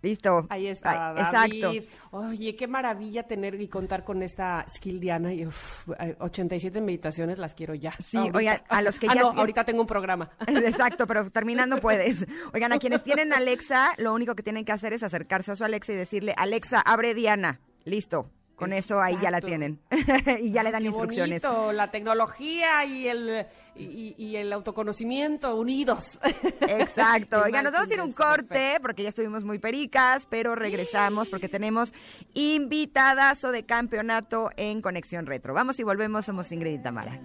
Listo. Ahí está, David. Exacto. Oye, qué maravilla tener y contar con esta skill Diana. Y, uf, 87 meditaciones las quiero ya. Sí, ahorita. oigan, a los que ah, ya no, ahorita tengo un programa. Exacto, pero terminando puedes. Oigan, a quienes tienen Alexa, lo único que tienen que hacer es acercarse a su Alexa y decirle, Alexa, abre Diana. Listo. Con eso ahí ya la tienen. y ya le dan Qué instrucciones. bonito, la tecnología y el, y, y el autoconocimiento unidos. Exacto. Oigan, nos vamos a ir un corte perfecto. porque ya estuvimos muy pericas, pero regresamos porque tenemos invitadazo de campeonato en Conexión Retro. Vamos y volvemos, somos Ingrid y Tamara.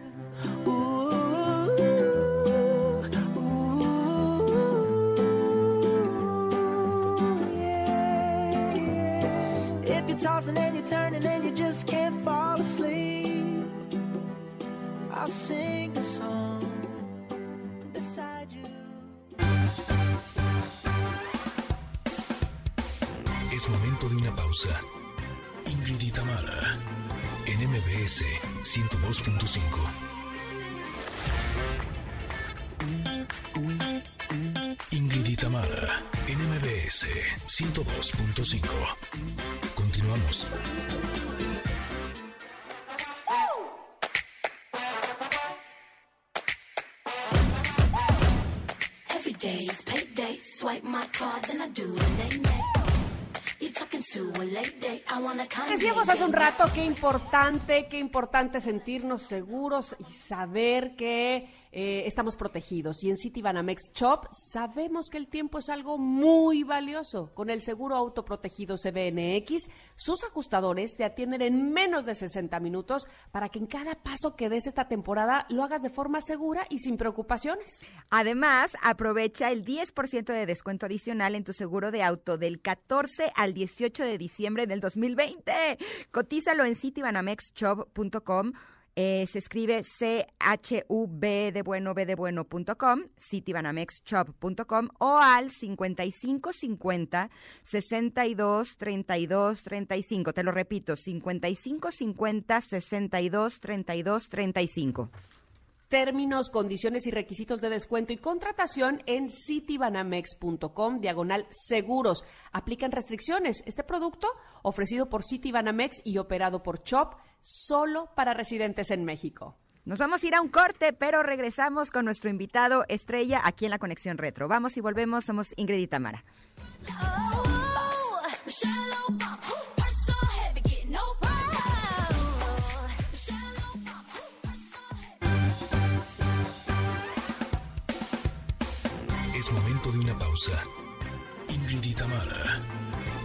If you're tossing and you're turning and you just can't fall asleep, I'll sing a song beside you. Es momento de una pausa. Ingrid y en MBS 102.5. Ingrid y Tamara, en MBS 102.5. Continuamos. Every day is payday. Swipe my card, then I do the. Decíamos hace un rato qué importante, qué importante sentirnos seguros y saber que eh, estamos protegidos. Y en Citibanamex Shop sabemos que el tiempo es algo muy valioso. Con el seguro autoprotegido CBNX, sus ajustadores te atienden en menos de 60 minutos para que en cada paso que des esta temporada lo hagas de forma segura y sin preocupaciones. Además, aprovecha el 10% de descuento adicional en tu seguro de auto del 14 al 18 de diciembre del 2020. Cotízalo en citibanamexshop.com. Eh, se escribe C-H-U-B de bueno, B de bueno.com, citibanamexshop.com o al 5550 62 32 35. Te lo repito, 5550 62 32 35. Términos, condiciones y requisitos de descuento y contratación en citibanamex.com, diagonal seguros. Aplican restricciones. Este producto, ofrecido por Citibanamex y operado por CHOP, solo para residentes en México. Nos vamos a ir a un corte, pero regresamos con nuestro invitado estrella aquí en la Conexión Retro. Vamos y volvemos, somos Ingrid y Tamara. Es pausa. Ingrid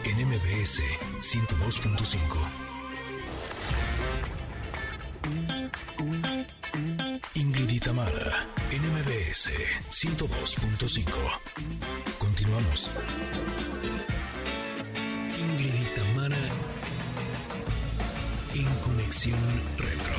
en MBS 102.5. Ingrid y en MBS 102.5. Continuamos. Ingrid y Tamara, en Conexión Retro.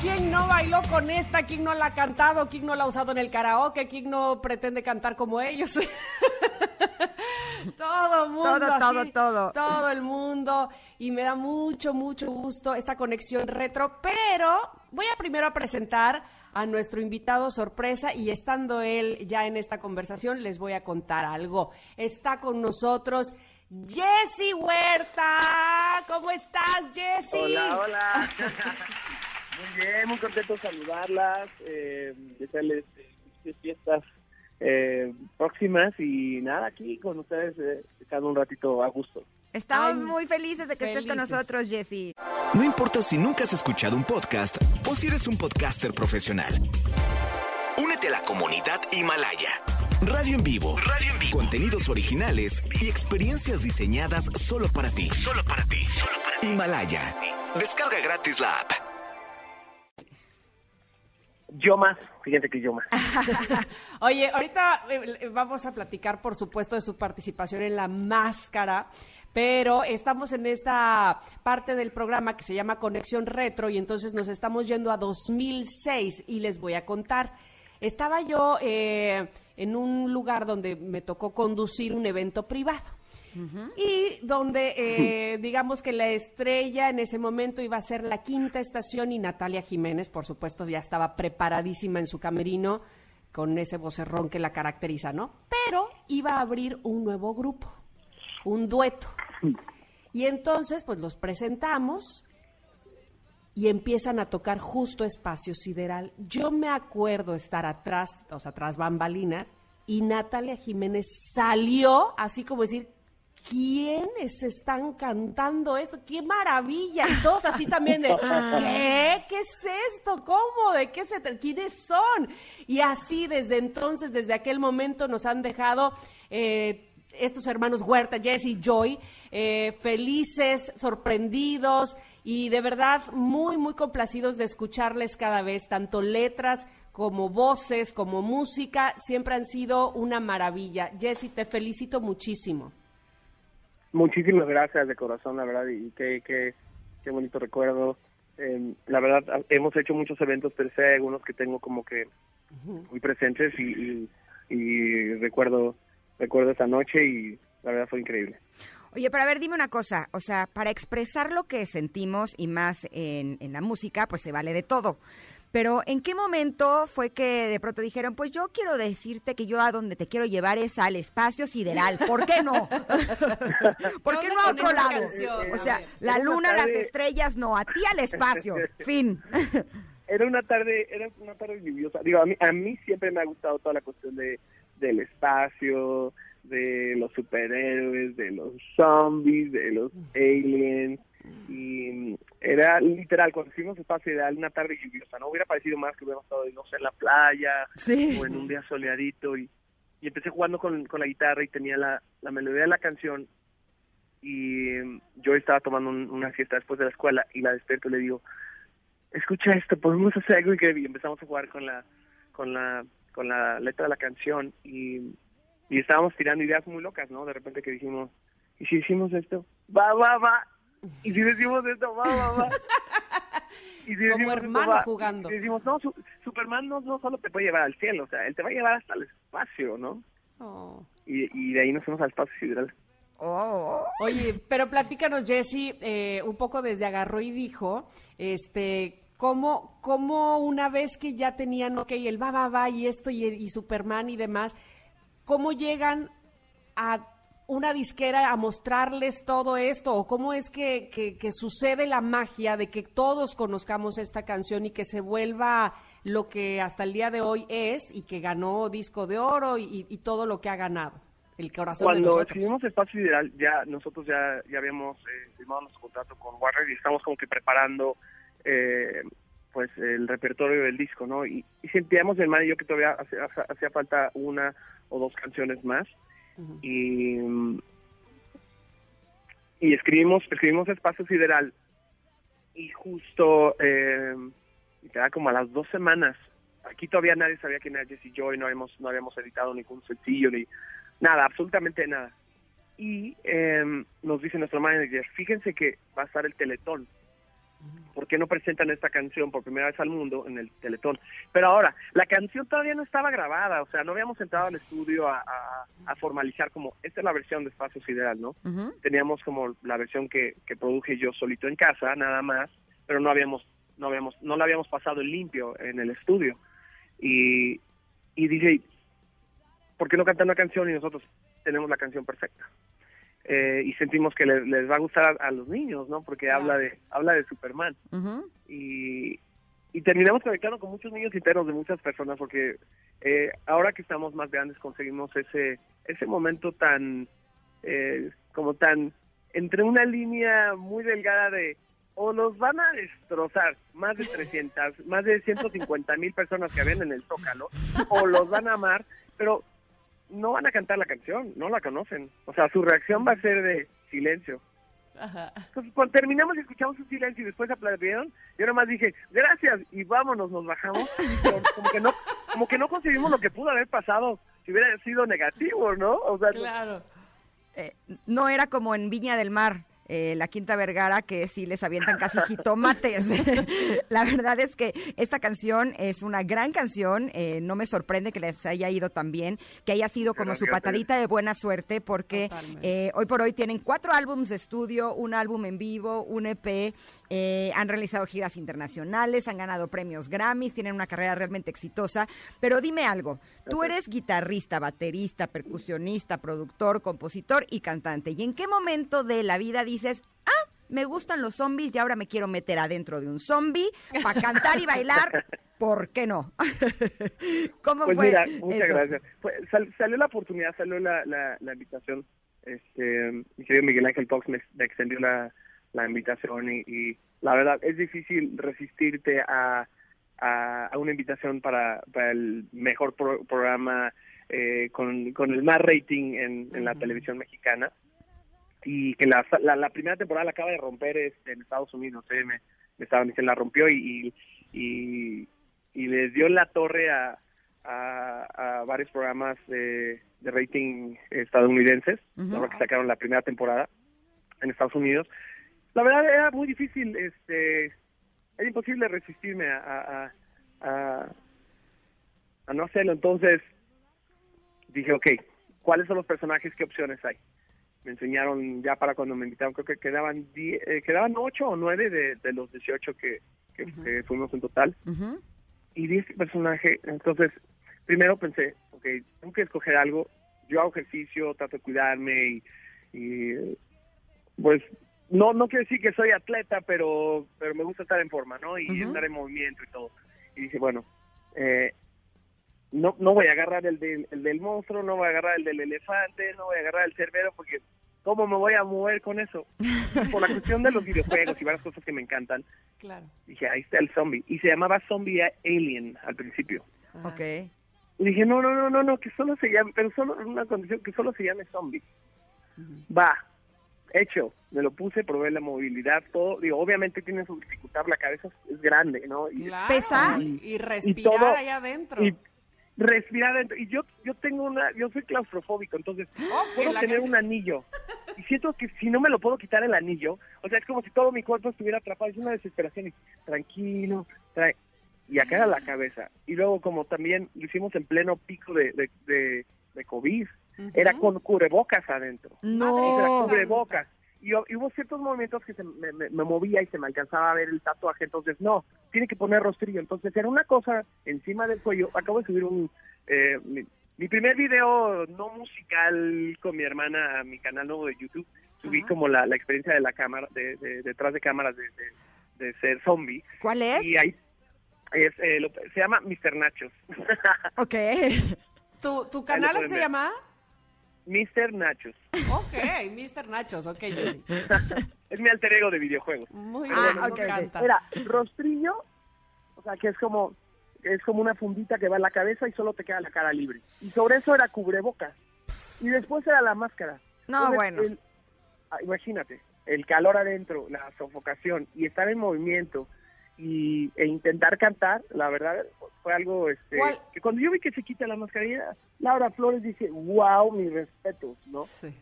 ¿Quién no bailó con esta? ¿Quién no la ha cantado? ¿Quién no la ha usado en el karaoke? ¿Quién no pretende cantar como ellos? todo el mundo. Todo, todo, todo. Todo el mundo. Y me da mucho, mucho gusto esta conexión retro. Pero voy a primero a presentar a nuestro invitado sorpresa y estando él ya en esta conversación les voy a contar algo. Está con nosotros Jessy Huerta. ¿Cómo estás, Jessy? Hola, hola. muy bien, muy contento de saludarlas, eh, desearles eh, fiestas eh, próximas y nada, aquí con ustedes eh, cada un ratito a gusto. Estamos Ay, muy felices de que estés con nosotros, Jessy. No importa si nunca has escuchado un podcast o si eres un podcaster profesional. Únete a la comunidad Himalaya. Radio en vivo. Radio en vivo. Contenidos originales y experiencias diseñadas solo para ti. Solo para ti. Himalaya. Descarga gratis la app. Yo más, fíjense que yo más. Oye, ahorita eh, vamos a platicar, por supuesto, de su participación en la máscara, pero estamos en esta parte del programa que se llama Conexión Retro y entonces nos estamos yendo a 2006 y les voy a contar. Estaba yo eh, en un lugar donde me tocó conducir un evento privado. Y donde, eh, digamos que la estrella en ese momento iba a ser la quinta estación y Natalia Jiménez, por supuesto, ya estaba preparadísima en su camerino con ese vocerrón que la caracteriza, ¿no? Pero iba a abrir un nuevo grupo, un dueto. Y entonces, pues los presentamos y empiezan a tocar justo Espacio Sideral. Yo me acuerdo estar atrás, o sea, tras bambalinas, y Natalia Jiménez salió así como decir, ¿quiénes están cantando esto? ¡Qué maravilla! Y todos así también de, ¿qué? ¿Qué es esto? ¿Cómo? ¿De qué se ¿Quiénes son? Y así desde entonces, desde aquel momento nos han dejado... eh, estos hermanos Huerta, Jesse y Joy, eh, felices, sorprendidos y de verdad muy, muy complacidos de escucharles cada vez, tanto letras como voces, como música, siempre han sido una maravilla. Jesse, te felicito muchísimo. Muchísimas gracias de corazón, la verdad, y qué, qué, qué bonito recuerdo. eh, la verdad, hemos hecho muchos eventos, pero hay algunos que tengo como que muy presentes y, y, y recuerdo recuerdo esa noche y la verdad fue increíble. Oye, pero a ver, dime una cosa, o sea, para expresar lo que sentimos y más en, en la música, pues se vale de todo. Pero ¿en qué momento fue que de pronto dijeron, pues yo quiero decirte que yo a donde te quiero llevar es al espacio sideral? ¿Por qué no? ¿Por qué ¿Dónde no a otro lado? canción? O sea, la luna, las estrellas, no, a ti al espacio. Fin. Era una tarde, era una tarde lluviosa. Digo, a mí, a mí siempre me ha gustado toda la cuestión de del espacio, de los superhéroes, de los zombies, de los aliens. Y mm, era literal, cuando a espacio ideal, una tarde lluviosa, ¿no? Hubiera parecido más que hubiéramos estado, no sé, en la playa Sí. o en un día soleadito. Y, y empecé jugando con, con la guitarra y tenía la, la melodía de la canción. Y mm, yo estaba tomando un- una siesta después de la escuela y la despierto y le digo, escucha esto, podemos hacer algo increíble. Y empezamos a jugar con la, con la, con la letra de la canción y, y estábamos tirando ideas muy locas, ¿no? De repente que dijimos, ¿y si hicimos esto? Va, va, va. Y si decimos esto, va, va, va. Y si Como decimos esto, hermanos va. jugando. Y decimos, no, su- Superman no, no solo te puede llevar al cielo, o sea, él te va a llevar hasta el espacio, ¿no? Oh. Y, y de ahí nos fuimos al espacio sideral. Oh. Oye, pero platícanos, Jessy, eh, un poco desde agarró y dijo, este, cómo, cómo una vez que ya tenían, ok, el va, va, va y esto y, y Superman y demás, cómo llegan a una disquera a mostrarles todo esto o cómo es que, que, que sucede la magia de que todos conozcamos esta canción y que se vuelva lo que hasta el día de hoy es y que ganó disco de oro y, y todo lo que ha ganado. El corazón de Cuando nosotros. escribimos Espacio Sideral, ya nosotros ya, ya habíamos eh, firmado nuestro contrato con Warner y estamos como que preparando eh, pues el repertorio del disco, ¿no? Y, y sentíamos el man y yo que todavía hacía, hacía falta una o dos canciones más y y escribimos escribimos Espacio Sideral. Y justo eh, queda como a las dos semanas. Aquí todavía nadie sabía quién era Jesse Joy no habíamos no habíamos editado ningún sencillo ni nada absolutamente nada. Y eh, nos dice nuestro manager fíjense que va a estar el Teletón ¿por qué no presentan esta canción por primera vez al mundo en el Teletón? Pero ahora, la canción todavía no estaba grabada, o sea, no habíamos entrado al estudio a, a- a formalizar como, esta es la versión de Espacio Sideral, ¿no? Teníamos como la versión que, que produje yo solito en casa, nada más, pero no habíamos, no habíamos, no la habíamos pasado en limpio en el estudio. Y, y dije, ¿por qué no cantar una canción y nosotros tenemos la canción perfecta? Eh, y sentimos que le- les, va a gustar a, a los niños, ¿no? Porque Claro. habla de habla de Superman y, y terminamos conectando con muchos niños internos de muchas personas porque eh, ahora que estamos más grandes conseguimos ese ese momento tan eh, como tan entre una línea muy delgada de o los van a destrozar más de 300 más de 150 mil personas que ven en el Zócalo o los van a amar pero no van a cantar la canción no la conocen o sea su reacción va a ser de silencio entonces, cuando terminamos y escuchamos un silencio y después aplaudieron, yo nomás dije, gracias, y vámonos, nos bajamos. Pero como que no como que no conseguimos lo que pudo haber pasado si hubiera sido negativo, ¿no? O sea, Claro. Eh, no era como en Viña del Mar, eh, la Quinta Vergara, que sí les avientan casi jitomates. la verdad es que esta canción es una gran canción. eh, no me sorprende que les haya ido tan bien, que haya sido como su patadita de buena suerte, porque eh, hoy por hoy tienen cuatro álbumes de estudio, un álbum en vivo, un EP. Eh, han realizado giras internacionales, han ganado premios Grammys, tienen una carrera realmente exitosa. Pero dime algo, tú eres guitarrista, baterista, percusionista, productor, compositor y cantante. ¿Y en qué momento de la vida dices, ah, me gustan los zombies y ahora me quiero meter adentro de un zombie para cantar y bailar? ¿Por qué no? ¿Cómo Pues fue? mira, muchas eso? gracias. Fue- sal- salió la oportunidad, salió la, la, la invitación. Este, mi querido Miguel Ángel Fox me, me extendió la, la invitación y, y la verdad es difícil resistirte a, a, a una invitación para, para el mejor pro- programa eh, con, con el más rating en, en la televisión mexicana y que la, la, la primera temporada la acaba de romper este, en Estados Unidos, eh, me, me estaban diciendo, la rompió y, y, y, y les dio la torre a, a, a varios programas de, de rating estadounidenses, Ujú. ahora que sacaron la primera temporada en Estados Unidos. La verdad era muy difícil este era imposible resistirme a, a, a, no hacerlo. Entonces dije, ok, ¿cuáles son los personajes? ¿Qué opciones hay? Me enseñaron ya para cuando me invitaron, creo que quedaban die- eh, quedaban ocho o nueve de, de los 18 que, que, que fuimos en total. Y vi este personaje, entonces primero pensé, ok, tengo que escoger algo. Yo hago ejercicio, trato de cuidarme y, y, pues no no quiero decir que soy atleta, pero pero me gusta estar en forma, ¿no? Y Ujú. estar en movimiento y todo. Y dije, bueno, eh, no no voy a agarrar el del, el del monstruo, no voy a agarrar el del elefante, no voy a agarrar el cerbero porque ¿cómo me voy a mover con eso? Por la cuestión de los videojuegos y varias cosas que me encantan, Claro. dije, ahí está el zombie. Y se llamaba Zombie Alien al principio. Ajá. Ok. Y dije, no, no, no, no, no, que solo se llame, pero solo en una condición, que solo se llame zombie. Va, hecho, me lo puse, probé la movilidad, todo, digo, obviamente tiene su dificultad, la cabeza es, grande, ¿no? Y, Claro, ¿Pesa? Y, y respirar todo- ahí adentro. y respirar adentro. Y yo, yo tengo una, yo soy claustrofóbico, entonces Ok, puedo tener un anillo. Y siento que si no me lo puedo quitar el anillo, o sea, es como si todo mi cuerpo estuviera atrapado, es una desesperación y tranquilo, tra- y acá era la cabeza. Y luego como también lo hicimos en pleno pico de, de, de, de COVID, Era con cubrebocas adentro. No. Era cubrebocas. Y, hu- y hubo ciertos movimientos que se me, me- me movía y se me alcanzaba a ver el tatuaje, entonces no, tiene que poner rostrillo. Entonces era una cosa encima del cuello. Acabo de subir un... eh, mi, mi primer video no musical con mi hermana a mi canal nuevo de YouTube. Subí Ajá. como la, la experiencia de la cámara, de, de- detrás de cámaras de, de- de ser zombie. ¿Cuál es? Y ahí es, eh, lo- se llama Mr. Nachos. Ok. ¿Tu, tu canal se llama? Mr. Nachos. Ok, Mr. Nachos, ok, Jessy. es mi alter ego de videojuegos. Muy Ah, bien, ok, me ok. encanta. Era rostrillo, o sea, que es como es como una fundita que va en la cabeza y solo te queda la cara libre. Y sobre eso era cubrebocas. Y después era la máscara. No, Entonces, bueno. el- ah, imagínate, el calor adentro, la sofocación y estar en movimiento y, e intentar cantar, la verdad fue algo este, ¿Cuál? que cuando yo vi que se quita la mascarilla, Laura Flores dice, wow, mis respetos, ¿no? Sí.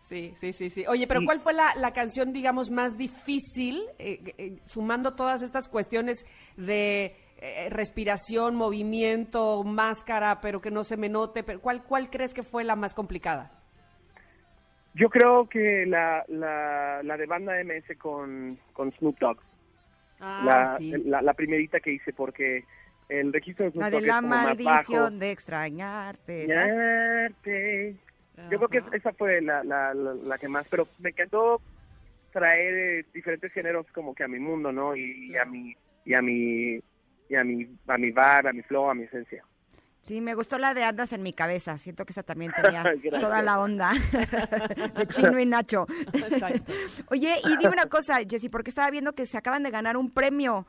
Sí, sí, sí, sí. Oye, pero Y- ¿cuál fue la, la canción, digamos, más difícil, eh, eh, sumando todas estas cuestiones de eh, respiración, movimiento, máscara, pero que no se me note? Pero ¿cuál, ¿Cuál crees que fue la más complicada? Yo creo que la, la, la de banda MS con, con Snoop Dogg. Ah, la, sí. la, la primerita que hice porque el registro de Snoop La de es la maldición de extrañarte. Extrañarte. Yo creo que esa fue la, la, la, la que más, pero me encantó traer eh, diferentes géneros como que a mi mundo, ¿no? Y, y a mi y a mi y a mi a mi bar, a mi flow, a mi esencia. Sí, me gustó la de Andas en mi cabeza. Siento que esa también tenía toda la onda de Chino y Nacho. Exacto. Oye, y dime una cosa, Jessy, porque estaba viendo que se acaban de ganar un premio.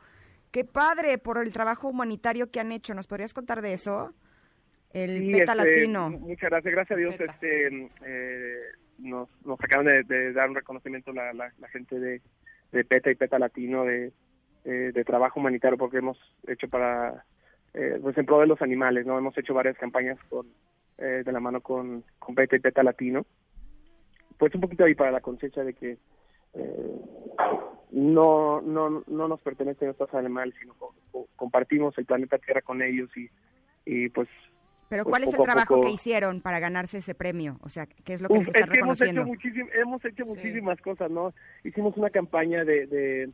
Qué padre por el trabajo humanitario que han hecho. ¿Nos podrías contar de eso? El Sí, PETA este, Latino. Muchas gracias, gracias a Dios, este, eh, nos, nos acaban de, de dar un reconocimiento la, la, la gente de, de PETA y PETA Latino de, eh, de trabajo humanitario porque hemos hecho para, eh, pues en pro de los animales, ¿no? Hemos hecho varias campañas con, eh, de la mano con, con PETA y PETA Latino. Pues un poquito ahí para la conciencia de que eh, no, no, no nos pertenecen estos animales, sino co- co- compartimos el planeta Tierra con ellos y, y pues Pero pues ¿cuál es el trabajo poco- que hicieron para ganarse ese premio? O sea, ¿qué es lo que Uf, les es están que hemos hecho, muchísim- hemos hecho Sí. muchísimas cosas, ¿no? Hicimos una campaña de, de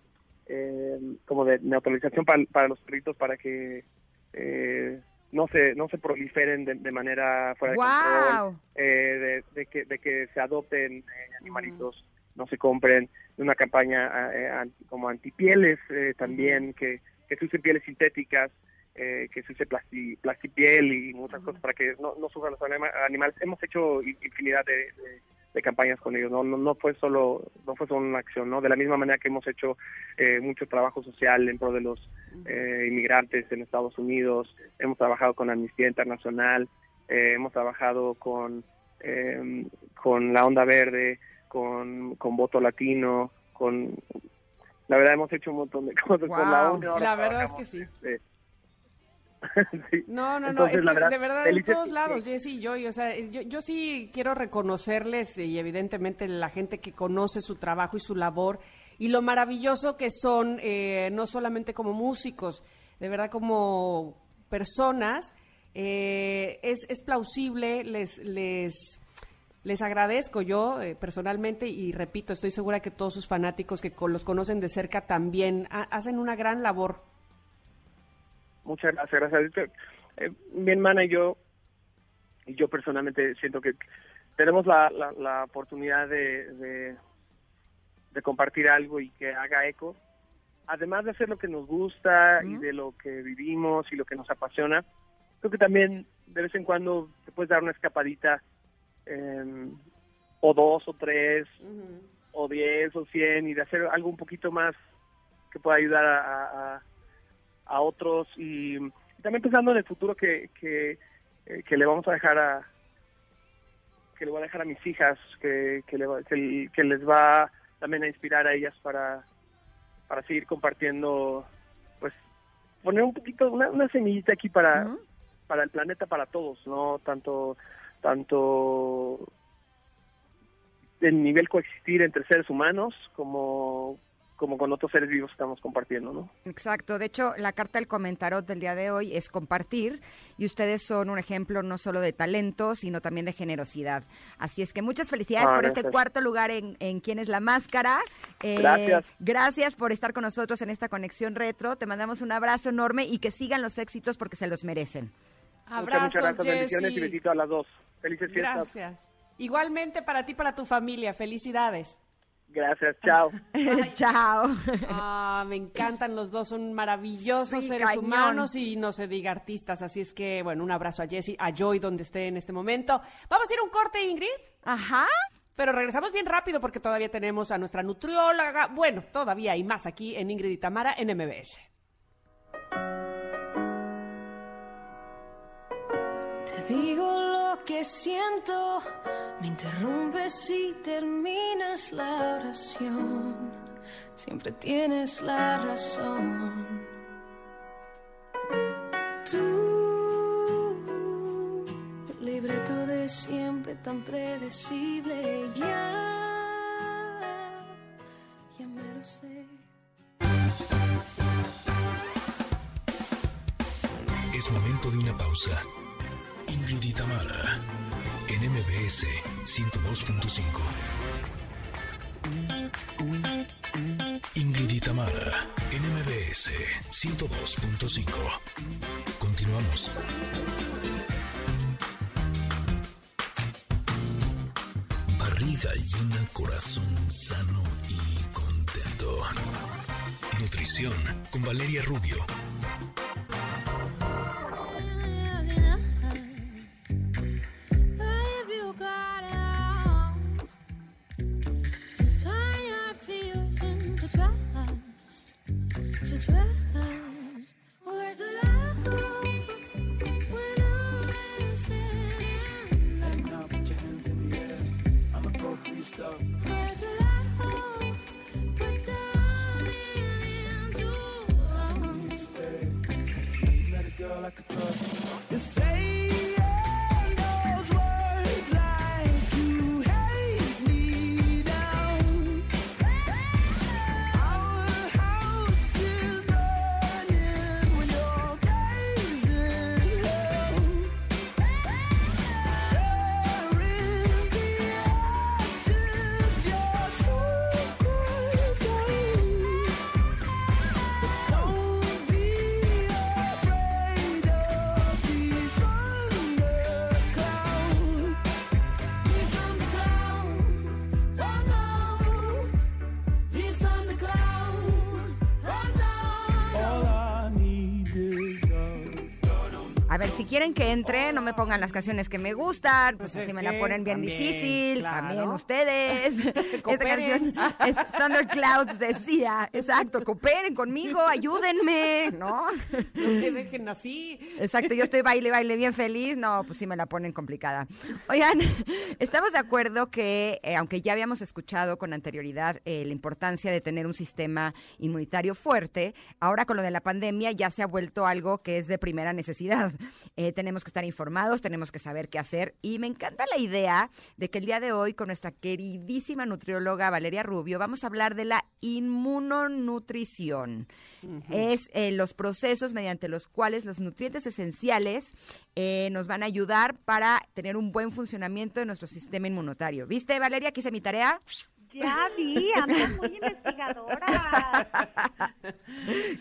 eh, como de neutralización para, para los perritos para que eh, no se no se proliferen de, de manera fuera de control, eh, de, de que de que se adopten eh, animalitos, no se compren, una campaña eh, anti- como antipieles eh, también que que se usen pieles sintéticas eh, que se use plasti, plastipiel y muchas cosas para que no, no sufran los anima- animales. Hemos hecho in- infinidad de, de- campañas con ellos, no, no, no fue solo no fue solo una acción, ¿no? De la misma manera que hemos hecho eh, mucho trabajo social en pro de los eh, inmigrantes en Estados Unidos, hemos trabajado con Amnistía Internacional, eh, hemos trabajado con eh, con la Onda Verde, con, con Voto Latino, con la verdad hemos hecho un montón de cosas con la ahora La verdad es que sí. este, sí. No, no, no, Entonces, es que verdad, de verdad en todos lados, Jessy y yo, y, o sea, yo, yo sí quiero reconocerles y evidentemente la gente que conoce su trabajo y su labor, y lo maravilloso que son, eh, no solamente como músicos, de verdad como personas. Eh, es, es plausible, les, les, les agradezco yo eh, personalmente y repito, estoy segura que todos sus fanáticos que los conocen de cerca también ha- hacen una gran labor. Muchas gracias, gracias. Eh, mi hermana y yo, y yo personalmente siento que tenemos la, la, la oportunidad de, de, de compartir algo y que haga eco. Además de hacer lo que nos gusta y de lo que vivimos y lo que nos apasiona, creo que también de vez en cuando te puedes dar una escapadita, eh, o dos, o tres, o diez, o cien, y de hacer algo un poquito más que pueda ayudar a, a- a- otros y, y también pensando en el futuro que, que, eh, que le vamos a dejar a que le voy a dejar a mis hijas que, que, le va- que, que les va también a inspirar a ellas para para seguir compartiendo pues poner un poquito una, una semillita aquí para para el planeta para todos no tanto tanto en nivel coexistir entre seres humanos como como con otros seres vivos que estamos compartiendo no Exacto, de hecho la carta del comentarot del día de hoy es compartir y ustedes son un ejemplo no solo de talento, sino también de generosidad. Así es que muchas felicidades Ah, por este cuarto lugar en, en ¿Quién es la máscara? Eh, Gracias. Gracias por estar con nosotros en esta conexión retro. Te mandamos un abrazo enorme y que sigan los éxitos porque se los merecen. Muchas, Abrazos, muchas gracias, bendiciones y besito a las dos. Felices fiestas. Gracias. Igualmente para ti, para tu familia. Felicidades. Gracias, chao. Chao. Ah, me encantan los dos, son maravillosos Sí, seres cañón. humanos y no se diga artistas. Así es que, bueno, un abrazo a Jessy, a Joy, donde esté en este momento. Vamos a ir a un corte, Ingrid. Ajá. Pero regresamos bien rápido porque todavía tenemos a nuestra nutrióloga. Bueno, todavía hay más aquí en Ingrid y Tamara en MBS. Te digo que siento, me interrumpes y terminas la oración. Siempre tienes la razón. Tú, libreto de siempre tan predecible, ya, ya me lo sé. Es momento de una pausa. Y Tamara, en MBS 102.5. Ingrid en MBS 102.5. Continuamos. Barriga llena, corazón sano y contento. Nutrición con Valeria Rubio. Quieren que entre, no me pongan las canciones que me gustan, pues, Pues así me la ponen bien también, difícil, claro. también ustedes. Esta canción es Thunderclouds decía, exacto, cooperen conmigo, ayúdenme, ¿no? No te dejen así. Exacto, yo estoy baile, baile bien feliz. No, pues sí me la ponen complicada. Oigan, estamos de acuerdo que, eh, aunque ya habíamos escuchado con anterioridad eh, la importancia de tener un sistema inmunitario fuerte, ahora con lo de la pandemia ya se ha vuelto algo que es de primera necesidad. eh, tenemos que estar informados, tenemos que saber qué hacer. Y me encanta la idea de que el día de hoy, con nuestra queridísima nutrióloga Valeria Rubio, vamos a hablar de la inmunonutrición. Es eh, los procesos mediante los cuales los nutrientes esenciales eh, nos van a ayudar para tener un buen funcionamiento de nuestro sistema inmunitario. ¿Viste, Valeria, que hice mi tarea? Ya vi, anda muy investigadora.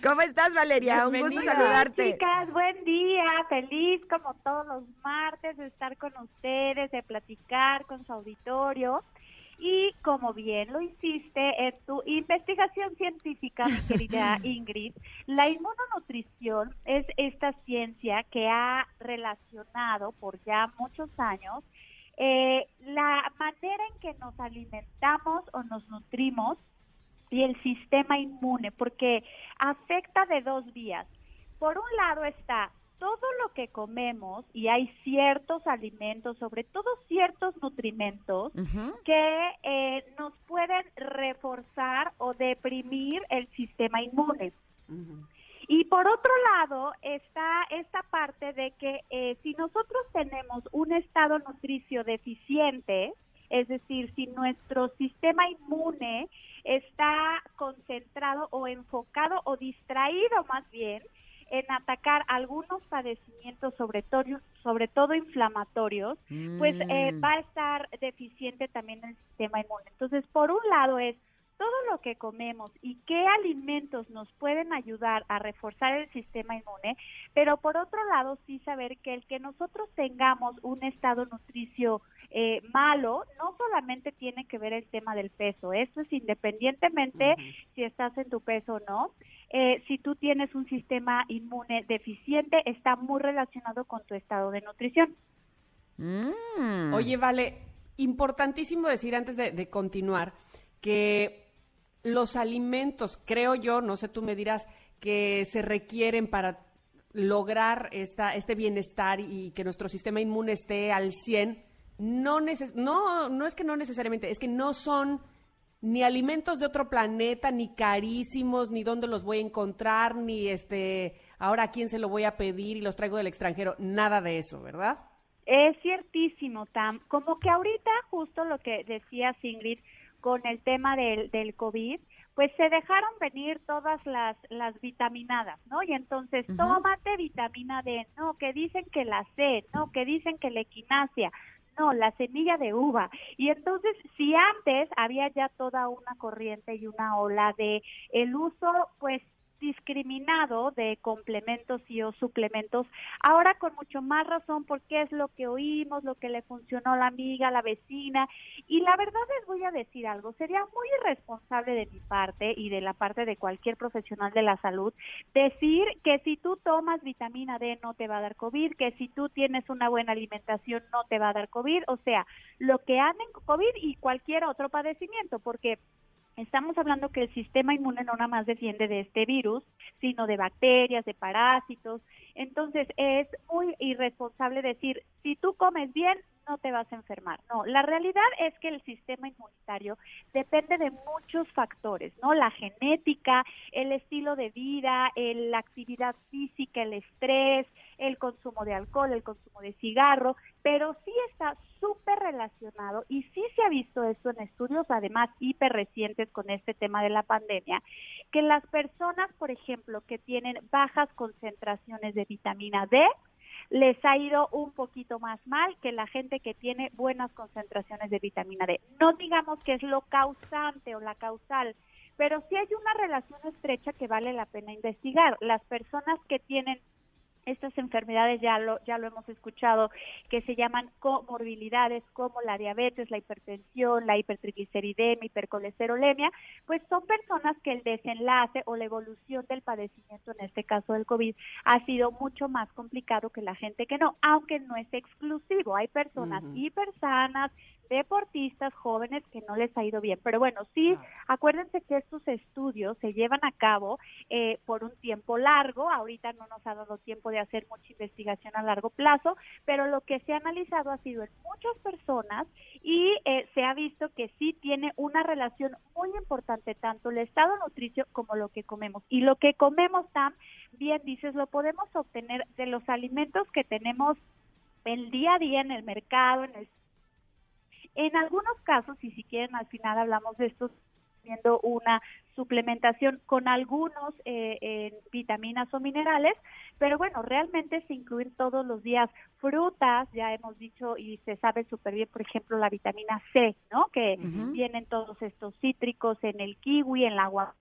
¿Cómo estás, Valeria? Un gusto saludarte. Chicas, buen día, feliz como todos los martes de estar con ustedes, de platicar con su auditorio. Y como bien lo hiciste en tu investigación científica, mi querida Ingrid, la inmunonutrición es esta ciencia que ha relacionado por ya muchos años eh, la manera en que nos alimentamos o nos nutrimos y el sistema inmune, porque afecta de dos vías. Por un lado está todo lo que comemos y hay ciertos alimentos, sobre todo ciertos nutrimentos, que eh, nos pueden reforzar o deprimir el sistema inmune. Y por otro lado está esta parte de que eh, si nosotros tenemos un estado nutricio deficiente, es decir, si nuestro sistema inmune está concentrado o enfocado o distraído más bien en atacar algunos padecimientos, sobre todo, sobre todo inflamatorios, pues eh, Mm. va a estar deficiente también el sistema inmune. Entonces, por un lado es todo lo que comemos y qué alimentos nos pueden ayudar a reforzar el sistema inmune, pero por otro lado sí saber que el que nosotros tengamos un estado nutricio eh, malo no solamente tiene que ver el tema del peso, eso es independientemente si estás en tu peso o no. Eh, si tú tienes un sistema inmune deficiente, está muy relacionado con tu estado de nutrición. Mm. Oye, vale, importantísimo decir antes de, de continuar que los alimentos, creo yo, no sé, tú me dirás, que se requieren para lograr esta, este bienestar y que nuestro sistema inmune esté al 100, no, neces- no, no es que no necesariamente, es que no son ni alimentos de otro planeta, ni carísimos, ni dónde los voy a encontrar, ni este, ahora a quién se lo voy a pedir y los traigo del extranjero, nada de eso, ¿verdad? Es ciertísimo, Tam. Como que ahorita, justo lo que decía Ingrid con el tema del, del COVID, pues se dejaron venir todas las, las vitaminadas, ¿no? Y entonces, tómate vitamina D, no, que dicen que la C, no, que dicen que la equinacia, no, la semilla de uva. Y entonces, si antes había ya toda una corriente y una ola de el uso, pues discriminado de complementos y o suplementos, ahora con mucho más razón porque es lo que oímos, lo que le funcionó a la amiga, la vecina, y la verdad les voy a decir algo, sería muy irresponsable de mi parte y de la parte de cualquier profesional de la salud decir que si tú tomas vitamina D no te va a dar COVID, que si tú tienes una buena alimentación no te va a dar COVID, o sea, lo que anden COVID y cualquier otro padecimiento, porque Estamos hablando que el sistema inmune no nada más defiende de este virus, sino de bacterias, de parásitos. Entonces es muy irresponsable decir, si tú comes bien, no te vas a enfermar. No, la realidad es que el sistema inmunitario depende de muchos factores, ¿no? La genética, el estilo de vida, la actividad física, el estrés, el consumo de alcohol, el consumo de cigarro, pero sí está súper relacionado y sí se ha visto esto en estudios además hiper recientes con este tema de la pandemia, que las personas, por ejemplo, que tienen bajas concentraciones de vitamina D, les ha ido un poquito más mal que la gente que tiene buenas concentraciones de vitamina D. No digamos que es lo causante o la causal, pero sí hay una relación estrecha que vale la pena investigar. Las personas que tienen estas enfermedades ya lo ya lo hemos escuchado que se llaman comorbilidades como la diabetes, la hipertensión, la hipertrigliceridemia, hipercolesterolemia, pues son personas que el desenlace o la evolución del padecimiento en este caso del COVID ha sido mucho más complicado que la gente que no, aunque no es exclusivo, hay personas Ujú. hipersanas deportistas jóvenes que no les ha ido bien. Pero bueno, sí, acuérdense que estos estudios se llevan a cabo eh, por un tiempo largo. Ahorita no nos ha dado tiempo de hacer mucha investigación a largo plazo, pero lo que se ha analizado ha sido en muchas personas y eh, se ha visto que sí tiene una relación muy importante tanto el estado nutricio como lo que comemos. Y lo que comemos, Tam, bien dices, lo podemos obtener de los alimentos que tenemos el día a día en el mercado, en el en algunos casos, y si quieren al final hablamos de esto, viendo una suplementación con algunos eh, en vitaminas o minerales, pero bueno, realmente se incluyen todos los días frutas, ya hemos dicho y se sabe súper bien, por ejemplo, la vitamina C, ¿no? Que vienen todos estos cítricos en el kiwi, en la agua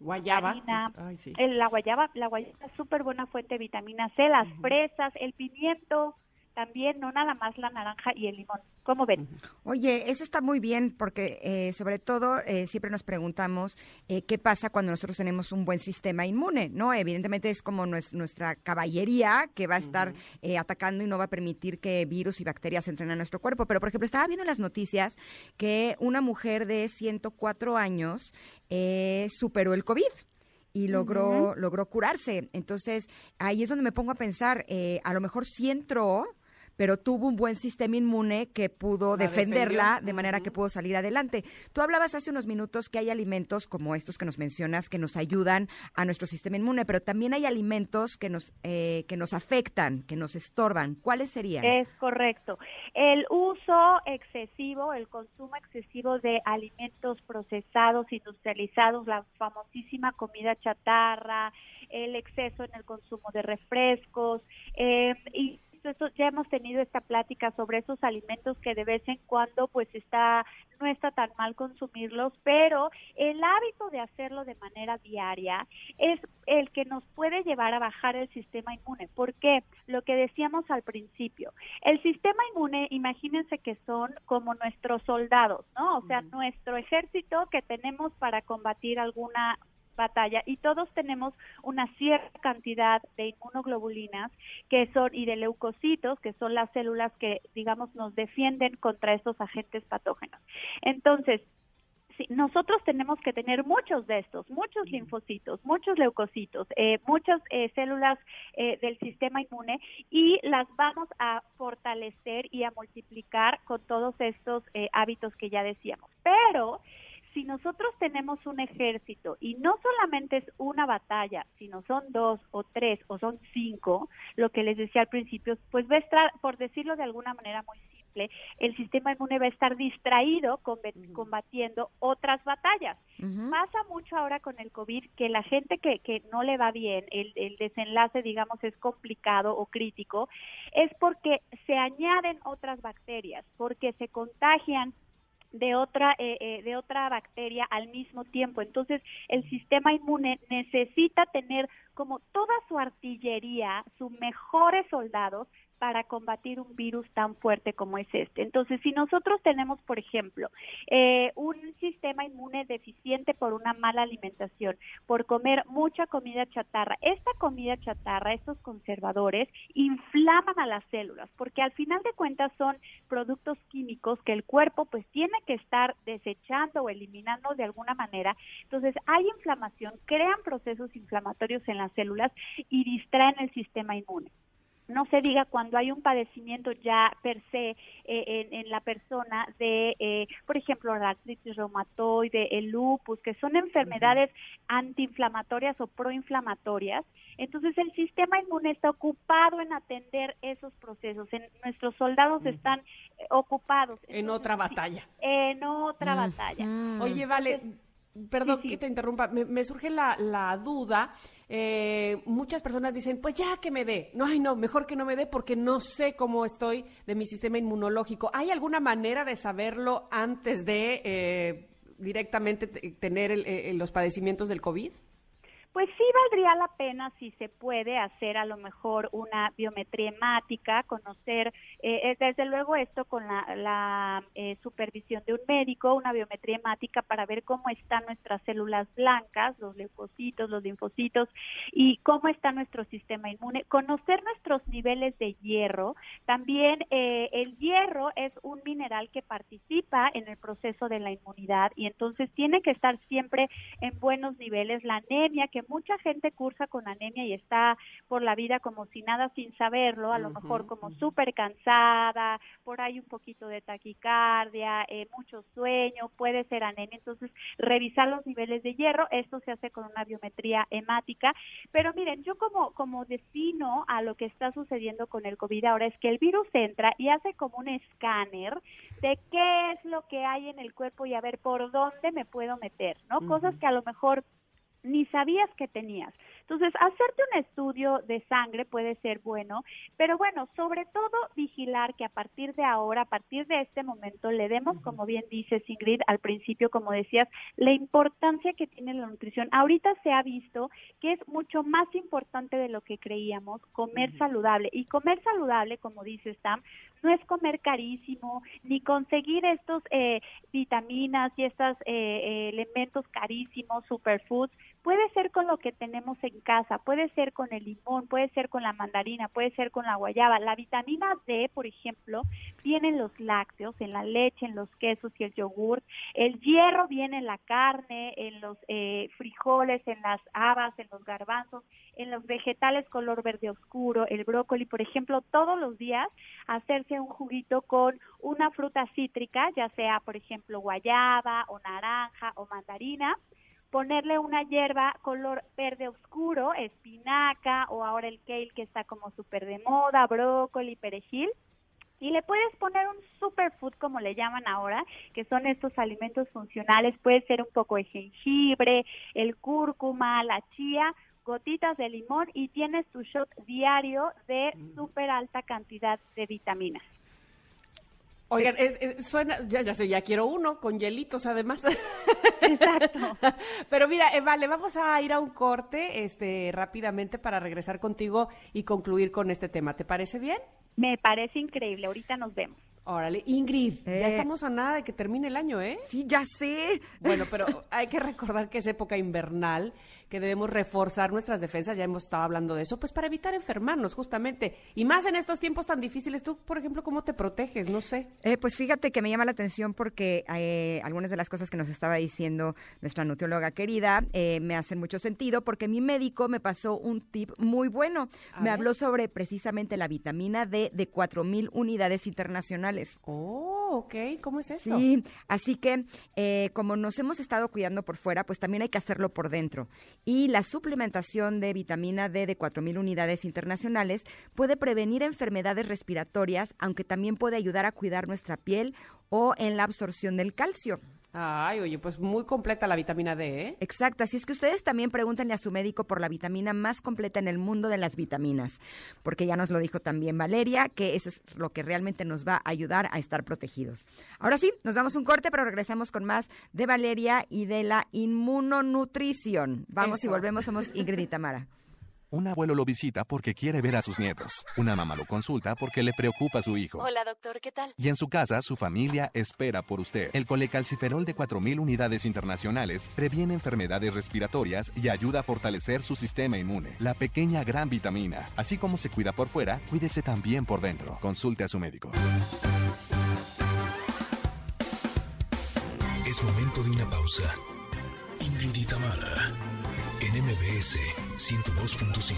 Guayaba. Vitamina, Ay, sí. el- la guayaba, la guayaba es súper buena fuente de vitamina C, las fresas, el pimiento, también, no nada más la naranja y el limón. ¿Cómo ven? Oye, eso está muy bien porque eh, sobre todo eh, siempre nos preguntamos eh, qué pasa cuando nosotros tenemos un buen sistema inmune, ¿no? Evidentemente es como nues- nuestra caballería que va a estar eh, atacando y no va a permitir que virus y bacterias entren a nuestro cuerpo. Pero, por ejemplo, estaba viendo en las noticias que una mujer de 104 años eh, superó el COVID y logró, logró curarse. Entonces, ahí es donde me pongo a pensar, eh, a lo mejor sí entró, pero tuvo un buen sistema inmune que pudo La defenderla defendió. de manera que pudo salir adelante. Tú hablabas hace unos minutos que hay alimentos como estos que nos mencionas que nos ayudan a nuestro sistema inmune, pero también hay alimentos que nos, eh, que nos afectan, que nos estorban. ¿Cuáles serían? Es correcto. El uso excesivo, el consumo excesivo de alimentos procesados, industrializados, la famosísima comida chatarra, el exceso en el consumo de refrescos eh, y eso, ya hemos tenido esta plática sobre esos alimentos que de vez en cuando pues está no está tan mal consumirlos, pero el hábito de hacerlo de manera diaria es el que nos puede llevar a bajar el sistema inmune. ¿Por qué? Lo que decíamos al principio. El sistema inmune, imagínense que son como nuestros soldados, ¿no? O sea, nuestro ejército que tenemos para combatir alguna batalla y todos tenemos una cierta cantidad de inmunoglobulinas que son y de leucocitos que son las células que digamos nos defienden contra estos agentes patógenos. Entonces, Sí, nosotros tenemos que tener muchos de estos, muchos linfocitos, muchos leucocitos, eh, muchas eh, células eh, del sistema inmune y las vamos a fortalecer y a multiplicar con todos estos eh, hábitos que ya decíamos. Pero si nosotros tenemos un ejército y no solamente es una batalla, sino son dos o tres o son cinco, lo que les decía al principio, pues va a estar, por decirlo de alguna manera muy simple, el sistema inmune va a estar distraído combatiendo otras batallas. Pasa mucho ahora con el COVID que la gente que, que no le va bien, el, el desenlace, digamos, es complicado o crítico, es porque se añaden otras bacterias, porque se contagian de otra eh, eh, de otra bacteria al mismo tiempo. Entonces el sistema inmune necesita tener como toda su artillería sus mejores soldados para combatir un virus tan fuerte como es este. Entonces, si nosotros tenemos, por ejemplo, eh, un sistema inmune deficiente por una mala alimentación, por comer mucha comida chatarra, esta comida chatarra, estos conservadores, inflaman a las células, porque al final de cuentas son productos químicos que el cuerpo pues tiene que estar desechando o eliminando de alguna manera. Entonces, hay inflamación, crean procesos inflamatorios en las células y distraen el sistema inmune no se diga cuando hay un padecimiento ya per se eh, en, en la persona de, eh, por ejemplo, la artritis reumatoide, el lupus, que son enfermedades antiinflamatorias o proinflamatorias. Entonces el sistema inmune está ocupado en atender esos procesos. En, nuestros soldados están eh, ocupados. En otra batalla. en otra batalla. Oye, vale, perdón sí, sí. que te interrumpa, me, me surge la, la duda. eh, muchas personas dicen, pues ya que me dé. No, ay, no, mejor que no me dé porque no sé cómo estoy de mi sistema inmunológico. ¿Hay alguna manera de saberlo antes de eh, directamente te- tener el- eh, los padecimientos del COVID? Pues sí valdría la pena si se puede hacer a lo mejor una biometría hemática, conocer eh, eh, desde luego esto con la, la eh, supervisión de un médico, una biometría hemática para ver cómo están nuestras células blancas, los leucocitos, los linfocitos y cómo está nuestro sistema inmune, conocer nuestros niveles de hierro. También eh, el hierro es un mineral que participa en el proceso de la inmunidad y entonces tiene que estar siempre en buenos niveles. La anemia, que mucha gente cursa con anemia y está por la vida como si nada sin saberlo, a lo mejor como súper cansada, por ahí un poquito de taquicardia, eh, mucho sueño, puede ser anemia. Entonces, revisar los niveles de hierro, esto se hace con una biometría hemática. Pero miren, yo como, como defino a lo que está sucediendo con el COVID ahora es que el virus entra y hace como un escáner de qué es lo que hay en el cuerpo y a ver por dónde me puedo meter, ¿no? Cosas que a lo mejor ni sabías que tenías. Entonces, hacerte un estudio de sangre puede ser bueno, pero bueno, sobre todo vigilar que a partir de ahora, a partir de este momento, le demos, como bien dice Ingrid al principio, como decías, la importancia que tiene la nutrición. Ahorita se ha visto que es mucho más importante de lo que creíamos comer saludable. Y comer saludable, como dice Stam, no es comer carísimo, ni conseguir estos eh, vitaminas y estos eh, eh, elementos carísimos, superfoods, puede ser con lo que tenemos en casa, puede ser con el limón, puede ser con la mandarina, puede ser con la guayaba. La vitamina D, por ejemplo, viene en los lácteos, en la leche, en los quesos y el yogur. El hierro viene en la carne, en los eh, frijoles, en las habas, en los garbanzos, en los vegetales color verde oscuro, el brócoli, por ejemplo, todos los días hacerse un juguito con una fruta cítrica, ya sea, por ejemplo, guayaba o naranja o mandarina ponerle una hierba color verde oscuro, espinaca o ahora el kale que está como súper de moda, brócoli, perejil. Y le puedes poner un superfood, como le llaman ahora, que son estos alimentos funcionales. Puede ser un poco de jengibre, el cúrcuma, la chía, gotitas de limón y tienes tu shot diario de súper alta cantidad de vitaminas. Oigan, es- es- suena, ya, ya sé, ya quiero uno, con hielitos además. Exacto. Pero mira, eh, vale, vamos a ir a un corte este, rápidamente para regresar contigo y concluir con este tema. ¿Te parece bien? Me parece increíble. Ahorita nos vemos. Órale, Ingrid, ya Eh. estamos a nada de que termine el año, ¿eh? Sí, ya sé. Bueno, pero hay que recordar que es época invernal, que debemos reforzar nuestras defensas, ya hemos estado hablando de eso, pues para evitar enfermarnos justamente. Y más en estos tiempos tan difíciles, tú, por ejemplo, ¿cómo te proteges? No sé. Eh, pues fíjate que me llama la atención porque eh, algunas de las cosas que nos estaba diciendo nuestra nutrióloga querida eh, me hacen mucho sentido porque mi médico me pasó un tip muy bueno. A me ver. habló sobre precisamente la vitamina D de 4.000 unidades internacionales. Oh, ok, ¿cómo es esto? Sí, así que eh, como nos hemos estado cuidando por fuera, pues también hay que hacerlo por dentro. Y la suplementación de vitamina D de 4.000 unidades internacionales puede prevenir enfermedades respiratorias, aunque también puede ayudar a cuidar nuestra piel o en la absorción del calcio. Ay, oye, pues muy completa la vitamina D, ¿eh? Exacto, así es que ustedes también pregúntenle a su médico por la vitamina más completa en el mundo de las vitaminas, porque ya nos lo dijo también Valeria, que eso es lo que realmente nos va a ayudar a estar protegidos. Ahora sí, nos damos un corte, pero regresamos con más de Valeria y de la inmunonutrición. Vamos y volvemos, somos Ingrid y Tamara. Un abuelo lo visita porque quiere ver a sus nietos. Una mamá lo consulta porque le preocupa su hijo. Hola, doctor, ¿qué tal? Y en su casa, su familia espera por usted. El colecalciferol de 4.000 unidades internacionales previene enfermedades respiratorias y ayuda a fortalecer su sistema inmune. La pequeña gran vitamina. Así como se cuida por fuera, cuídese también por dentro. Consulte a su médico. Es momento de una pausa. Ingrid en MBS 102.5.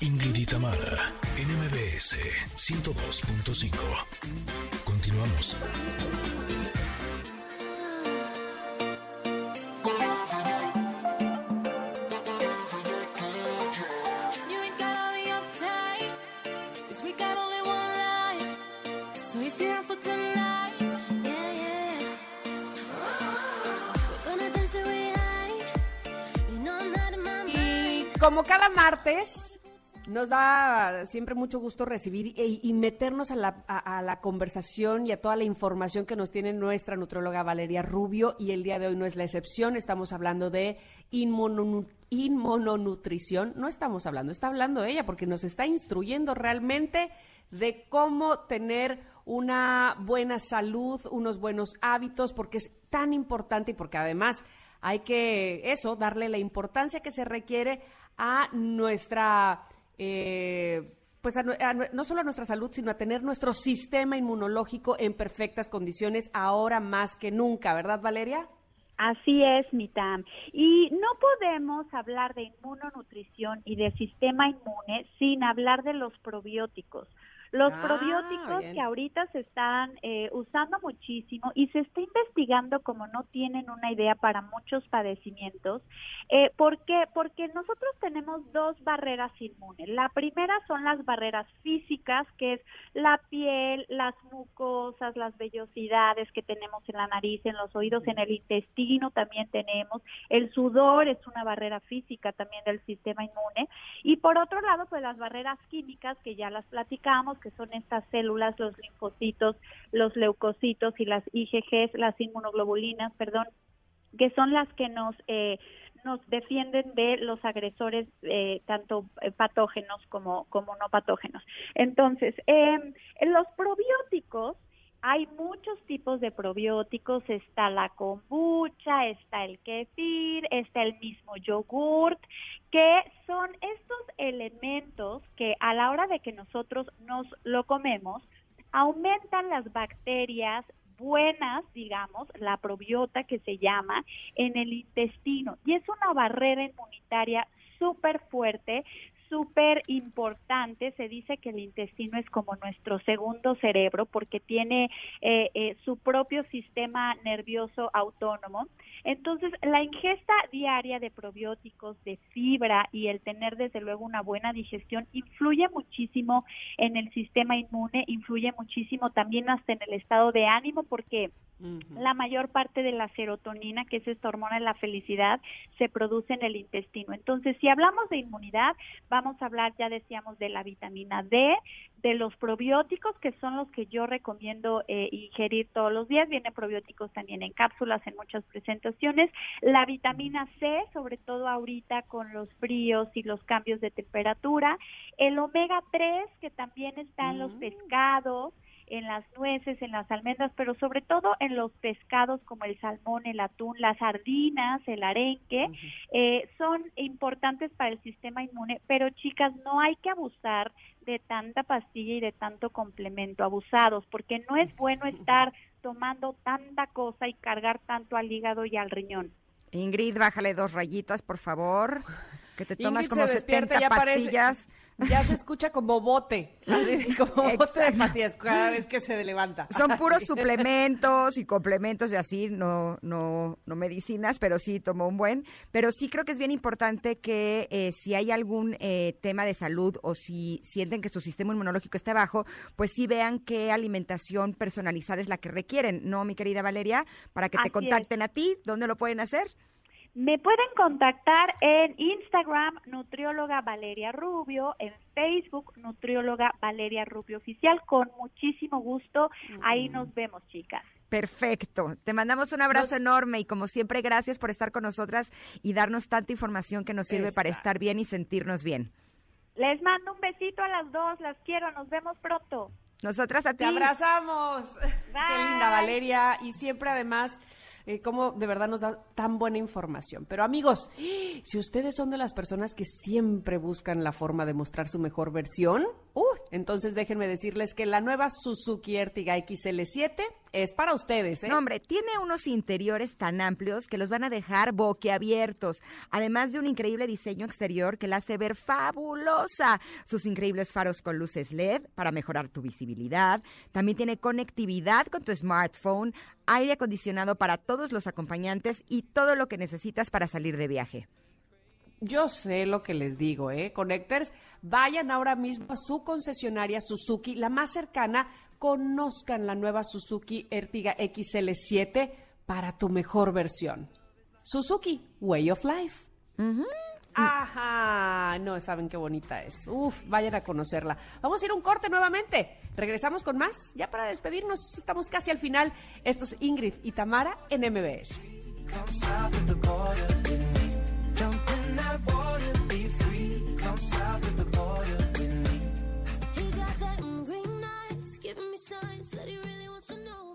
Ingrid y Tamara, en MBS 102.5. Continuamos. Como cada martes, Nos da siempre mucho gusto recibir e- y meternos a la, a- la conversación y a toda la información que nos tiene nuestra nutrióloga Valeria Rubio y el día de hoy no es la excepción. Estamos hablando de inmunonu- inmunonutrición. No estamos hablando, está hablando ella porque nos está instruyendo realmente de cómo tener una buena salud, unos buenos hábitos, porque es tan importante y porque además hay que eso, darle la importancia que se requiere a nuestra, eh, pues a no solo a nuestra salud, sino a tener nuestro sistema inmunológico en perfectas condiciones ahora más que nunca, ¿verdad, Valeria? Así es, Mitam. Y no podemos hablar de inmunonutrición y del sistema inmune sin hablar de los probióticos. Los Ah, probióticos bien. que ahorita se están eh, usando muchísimo y se está investigando como no tienen una idea para muchos padecimientos. Eh, ¿Por qué? Porque nosotros tenemos dos barreras inmunes. La primera son las barreras físicas, que es la piel, las mucosas, las vellosidades que tenemos en la nariz, en los oídos, en el intestino también tenemos. El sudor es una barrera física también del sistema inmune. Y por otro lado, pues las barreras químicas que ya las platicamos, que son estas células, los linfocitos, los leucocitos y las IgGs, las inmunoglobulinas, perdón, que son las que nos eh, nos defienden de los agresores eh, tanto eh, patógenos como, como no patógenos. Entonces, eh, los probióticos hay muchos tipos de probióticos, está la kombucha, está el kefir, está el mismo yogurt, que son estos elementos que a la hora de que nosotros nos lo comemos, aumentan las bacterias buenas, digamos, la probiota que se llama, en el intestino. Y es una barrera inmunitaria súper fuerte, súper importante. Se dice que el intestino es como nuestro segundo cerebro porque tiene eh, eh, su propio sistema nervioso autónomo. Entonces, la ingesta diaria de probióticos, de fibra y el tener desde luego una buena digestión influye muchísimo en el sistema inmune, influye muchísimo también hasta en el estado de ánimo porque la mayor parte de la serotonina, que es esta hormona de la felicidad, se produce en el intestino. Entonces, si hablamos de inmunidad, vamos a hablar, ya decíamos, de la vitamina D, de los probióticos, que son los que yo recomiendo eh, ingerir todos los días. Vienen probióticos también en cápsulas, en muchas presentaciones. La vitamina C, sobre todo ahorita con los fríos y los cambios de temperatura. El omega 3, que también está en los pescados en las nueces, en las almendras, pero sobre todo en los pescados como el salmón, el atún, las sardinas, el arenque, eh, son importantes para el sistema inmune, pero chicas, no hay que abusar de tanta pastilla y de tanto complemento, abusados, porque no es bueno estar tomando tanta cosa y cargar tanto al hígado y al riñón. Ingrid, bájale dos rayitas, por favor. Que te tomas Ingrid como se despierta, 70 ya parece- pastillas. Ya se escucha como bote, así, como bote de pastillas cada vez que se levanta. Son puros Así. suplementos y complementos y así, no, no, no medicinas, pero sí tomo un buen. Pero sí creo que es bien importante que eh, si hay algún eh, tema de salud o si sienten que su sistema inmunológico está bajo, pues sí vean qué alimentación personalizada es la que requieren, ¿no, mi querida Valeria? Para que Así te es. contacten a ti, ¿dónde lo pueden hacer? Me pueden contactar en Instagram, nutrióloga Valeria Rubio, en Facebook, nutrióloga Valeria Rubio Oficial. Con muchísimo gusto, ahí nos vemos, chicas. Perfecto. Te mandamos un abrazo enorme y como siempre, gracias por estar con nosotras y darnos tanta información que nos sirve para estar bien y sentirnos bien. Les mando un besito a las dos, las quiero, nos vemos pronto. Nosotras a Te ti. abrazamos. Qué linda Valeria. Y siempre además, eh, como de verdad nos da tan buena información. Pero amigos, si ustedes son de las personas que siempre buscan la forma de mostrar su mejor versión, uh, entonces déjenme decirles que la nueva Suzuki Ertiga XL7 es para ustedes. ¿eh? No, hombre, tiene unos interiores tan amplios que los van a dejar boquiabiertos, además de un increíble diseño exterior que la hace ver fabulosa. Sus increíbles faros con luces LED para mejorar tu visibilidad. También tiene conectividad con tu smartphone, aire acondicionado para todos los acompañantes y todo lo que necesitas para salir de viaje. Yo sé lo que les digo, ¿eh? Connectors, vayan ahora mismo a su concesionaria Suzuki, la más cercana, conozcan la nueva Suzuki Ertiga XL7 para tu mejor versión. Suzuki, Way of Life. Ajá, no saben qué bonita es. Uf, vayan a conocerla. Vamos a ir un corte nuevamente. Regresamos con más. Ya para despedirnos, estamos casi al final. Esto es Ingrid y Tamara en MBS. Giving me signs that he really wants to know.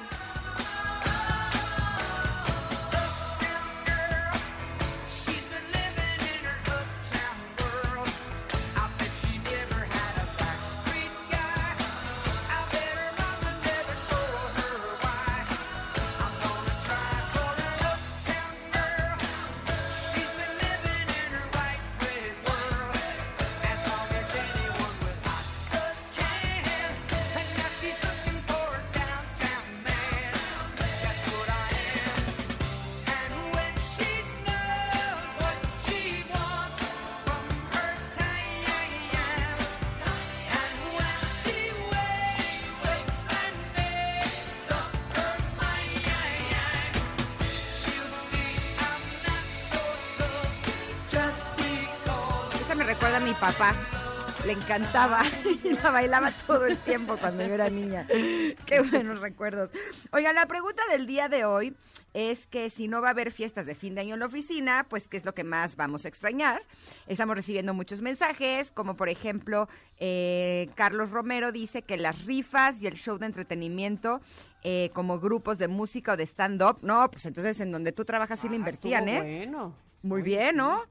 Encantaba y la bailaba todo el tiempo cuando yo era niña. Qué buenos recuerdos. Oigan, la pregunta del día de hoy es que si no va a haber fiestas de fin de año en la oficina, pues qué es lo que más vamos a extrañar. Estamos recibiendo muchos mensajes, como por ejemplo, eh, Carlos Romero dice que las rifas y el show de entretenimiento eh, como grupos de música o de stand-up, no, pues entonces en donde tú trabajas sí le Ah, invertían, ¿eh? Bueno. Muy bien. ¿no?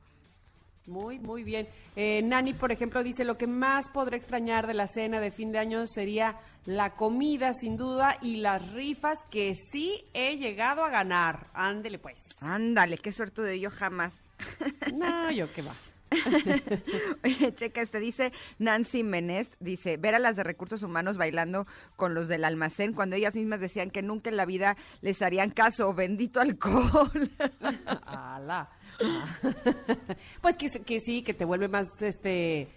Muy, muy bien. Eh, Nani, por ejemplo, dice, lo que más podré extrañar de la cena de fin de año sería la comida, sin duda, y las rifas que sí he llegado a ganar. Ándele, pues. Ándale, qué suerte de yo jamás. No, yo qué va. Oye, checa, este dice Nancy Menest, dice, ver a las de recursos humanos bailando con los del almacén cuando ellas mismas decían que nunca en la vida les harían caso, bendito alcohol. Ala. Ah. Pues que, que sí, que te vuelve más, este,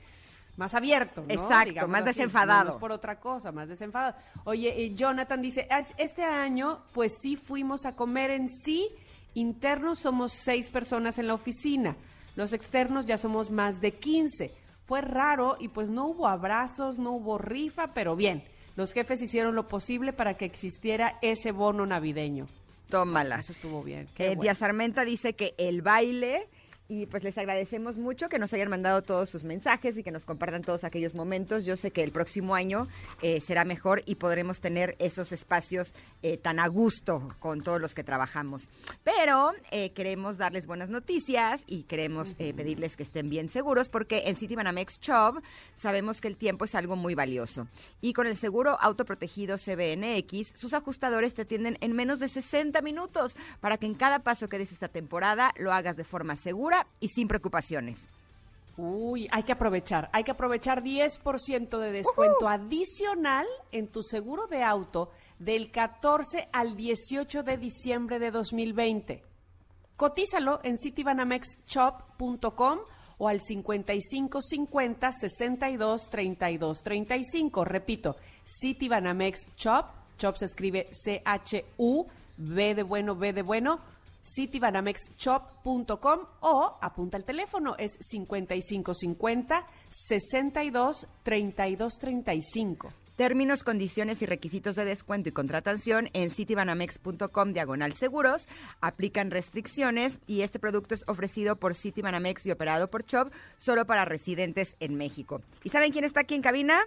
más abierto, ¿no? Exacto, más así. desenfadado. No es por otra cosa, más desenfadado. Oye, eh, Jonathan dice, "Ah, este año, pues sí fuimos a comer en sí, internos somos seis personas en la oficina, los externos ya somos más de 15. Fue raro y pues no hubo abrazos, no hubo rifa, pero bien, los jefes hicieron lo posible para que existiera ese bono navideño. Tómala. Eso estuvo bien. qué Eh, bueno. Díaz Armenta dice que el baile y pues les agradecemos mucho que nos hayan mandado todos sus mensajes y que nos compartan todos aquellos momentos. Yo sé que el próximo año eh, será mejor y podremos tener esos espacios eh, tan a gusto con todos los que trabajamos. Pero eh, queremos darles buenas noticias y queremos pedirles que estén bien seguros porque en Citibanamex Chubb sabemos que el tiempo es algo muy valioso. Y con el seguro autoprotegido CBNX, sus ajustadores te atienden en menos de 60 minutos para que en cada paso que des esta temporada lo hagas de forma segura y sin preocupaciones. Uy, hay que aprovechar, hay que aprovechar 10% de descuento adicional en tu seguro de auto del 14 al 18 de diciembre de 2020. Cotízalo en citibanamexshop.com o al 5550 62 32 35. Repito, Citibanamex Shop, Shop se escribe C-H-U, B de bueno, B de bueno, citibanamexshop.com o apunta el teléfono, es 5550 62 32 35. Términos, condiciones y requisitos de descuento y contratación en citibanamex.com diagonal seguros. Aplican restricciones y este producto es ofrecido por Citibanamex y operado por Chop solo para residentes en México. ¿Y saben quién está aquí en cabina?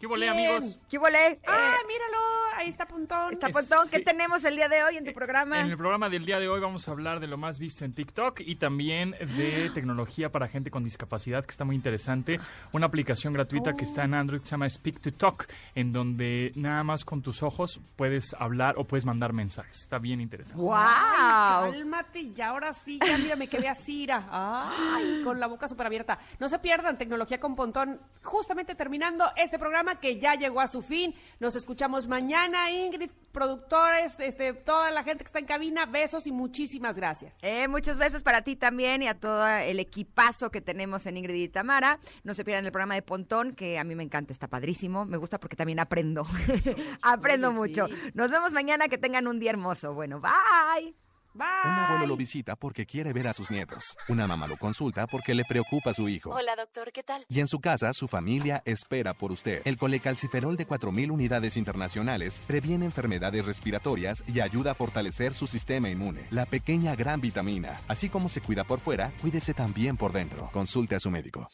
¿Qué volé, amigos? ¿Qué volé? ¡Ah, míralo! ahí está Pontón. Está Es- Pontón, ¿qué sí. tenemos el día de hoy en tu programa? En el programa del día de hoy vamos a hablar de lo más visto en TikTok y también de tecnología para gente con discapacidad, que está muy interesante. Una aplicación gratuita que está en Android que se llama Speak to Talk, en donde nada más con tus ojos puedes hablar o puedes mandar mensajes. Está bien interesante. ¡Wow! Ay, cálmate, y ahora sí, ya mira, me quedé así, ira. Ay, con la boca súper abierta. No se pierdan Tecnología con Pontón, justamente terminando este programa que ya llegó a su fin. Nos escuchamos mañana, Ingrid, productores, este, toda la gente que está en cabina, besos y muchísimas gracias. Eh, muchos besos para ti también y a todo el equipazo que tenemos en Ingrid y Tamara. No se pierdan el programa de Pontón, que a mí me encanta, está padrísimo. Me gusta porque también aprendo. aprendo Oye, mucho. sí. Nos vemos mañana, que tengan un día hermoso. Bueno, bye. Bye. Un abuelo lo visita porque quiere ver a sus nietos. Una mamá lo consulta porque le preocupa a su hijo. Hola, doctor, ¿qué tal? Y en su casa, su familia espera por usted. El colecalciferol de 4.000 unidades internacionales previene enfermedades respiratorias y ayuda a fortalecer su sistema inmune. La pequeña gran vitamina. Así como se cuida por fuera, cuídese también por dentro. Consulte a su médico.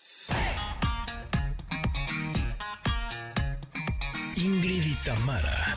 Ingrid y Tamara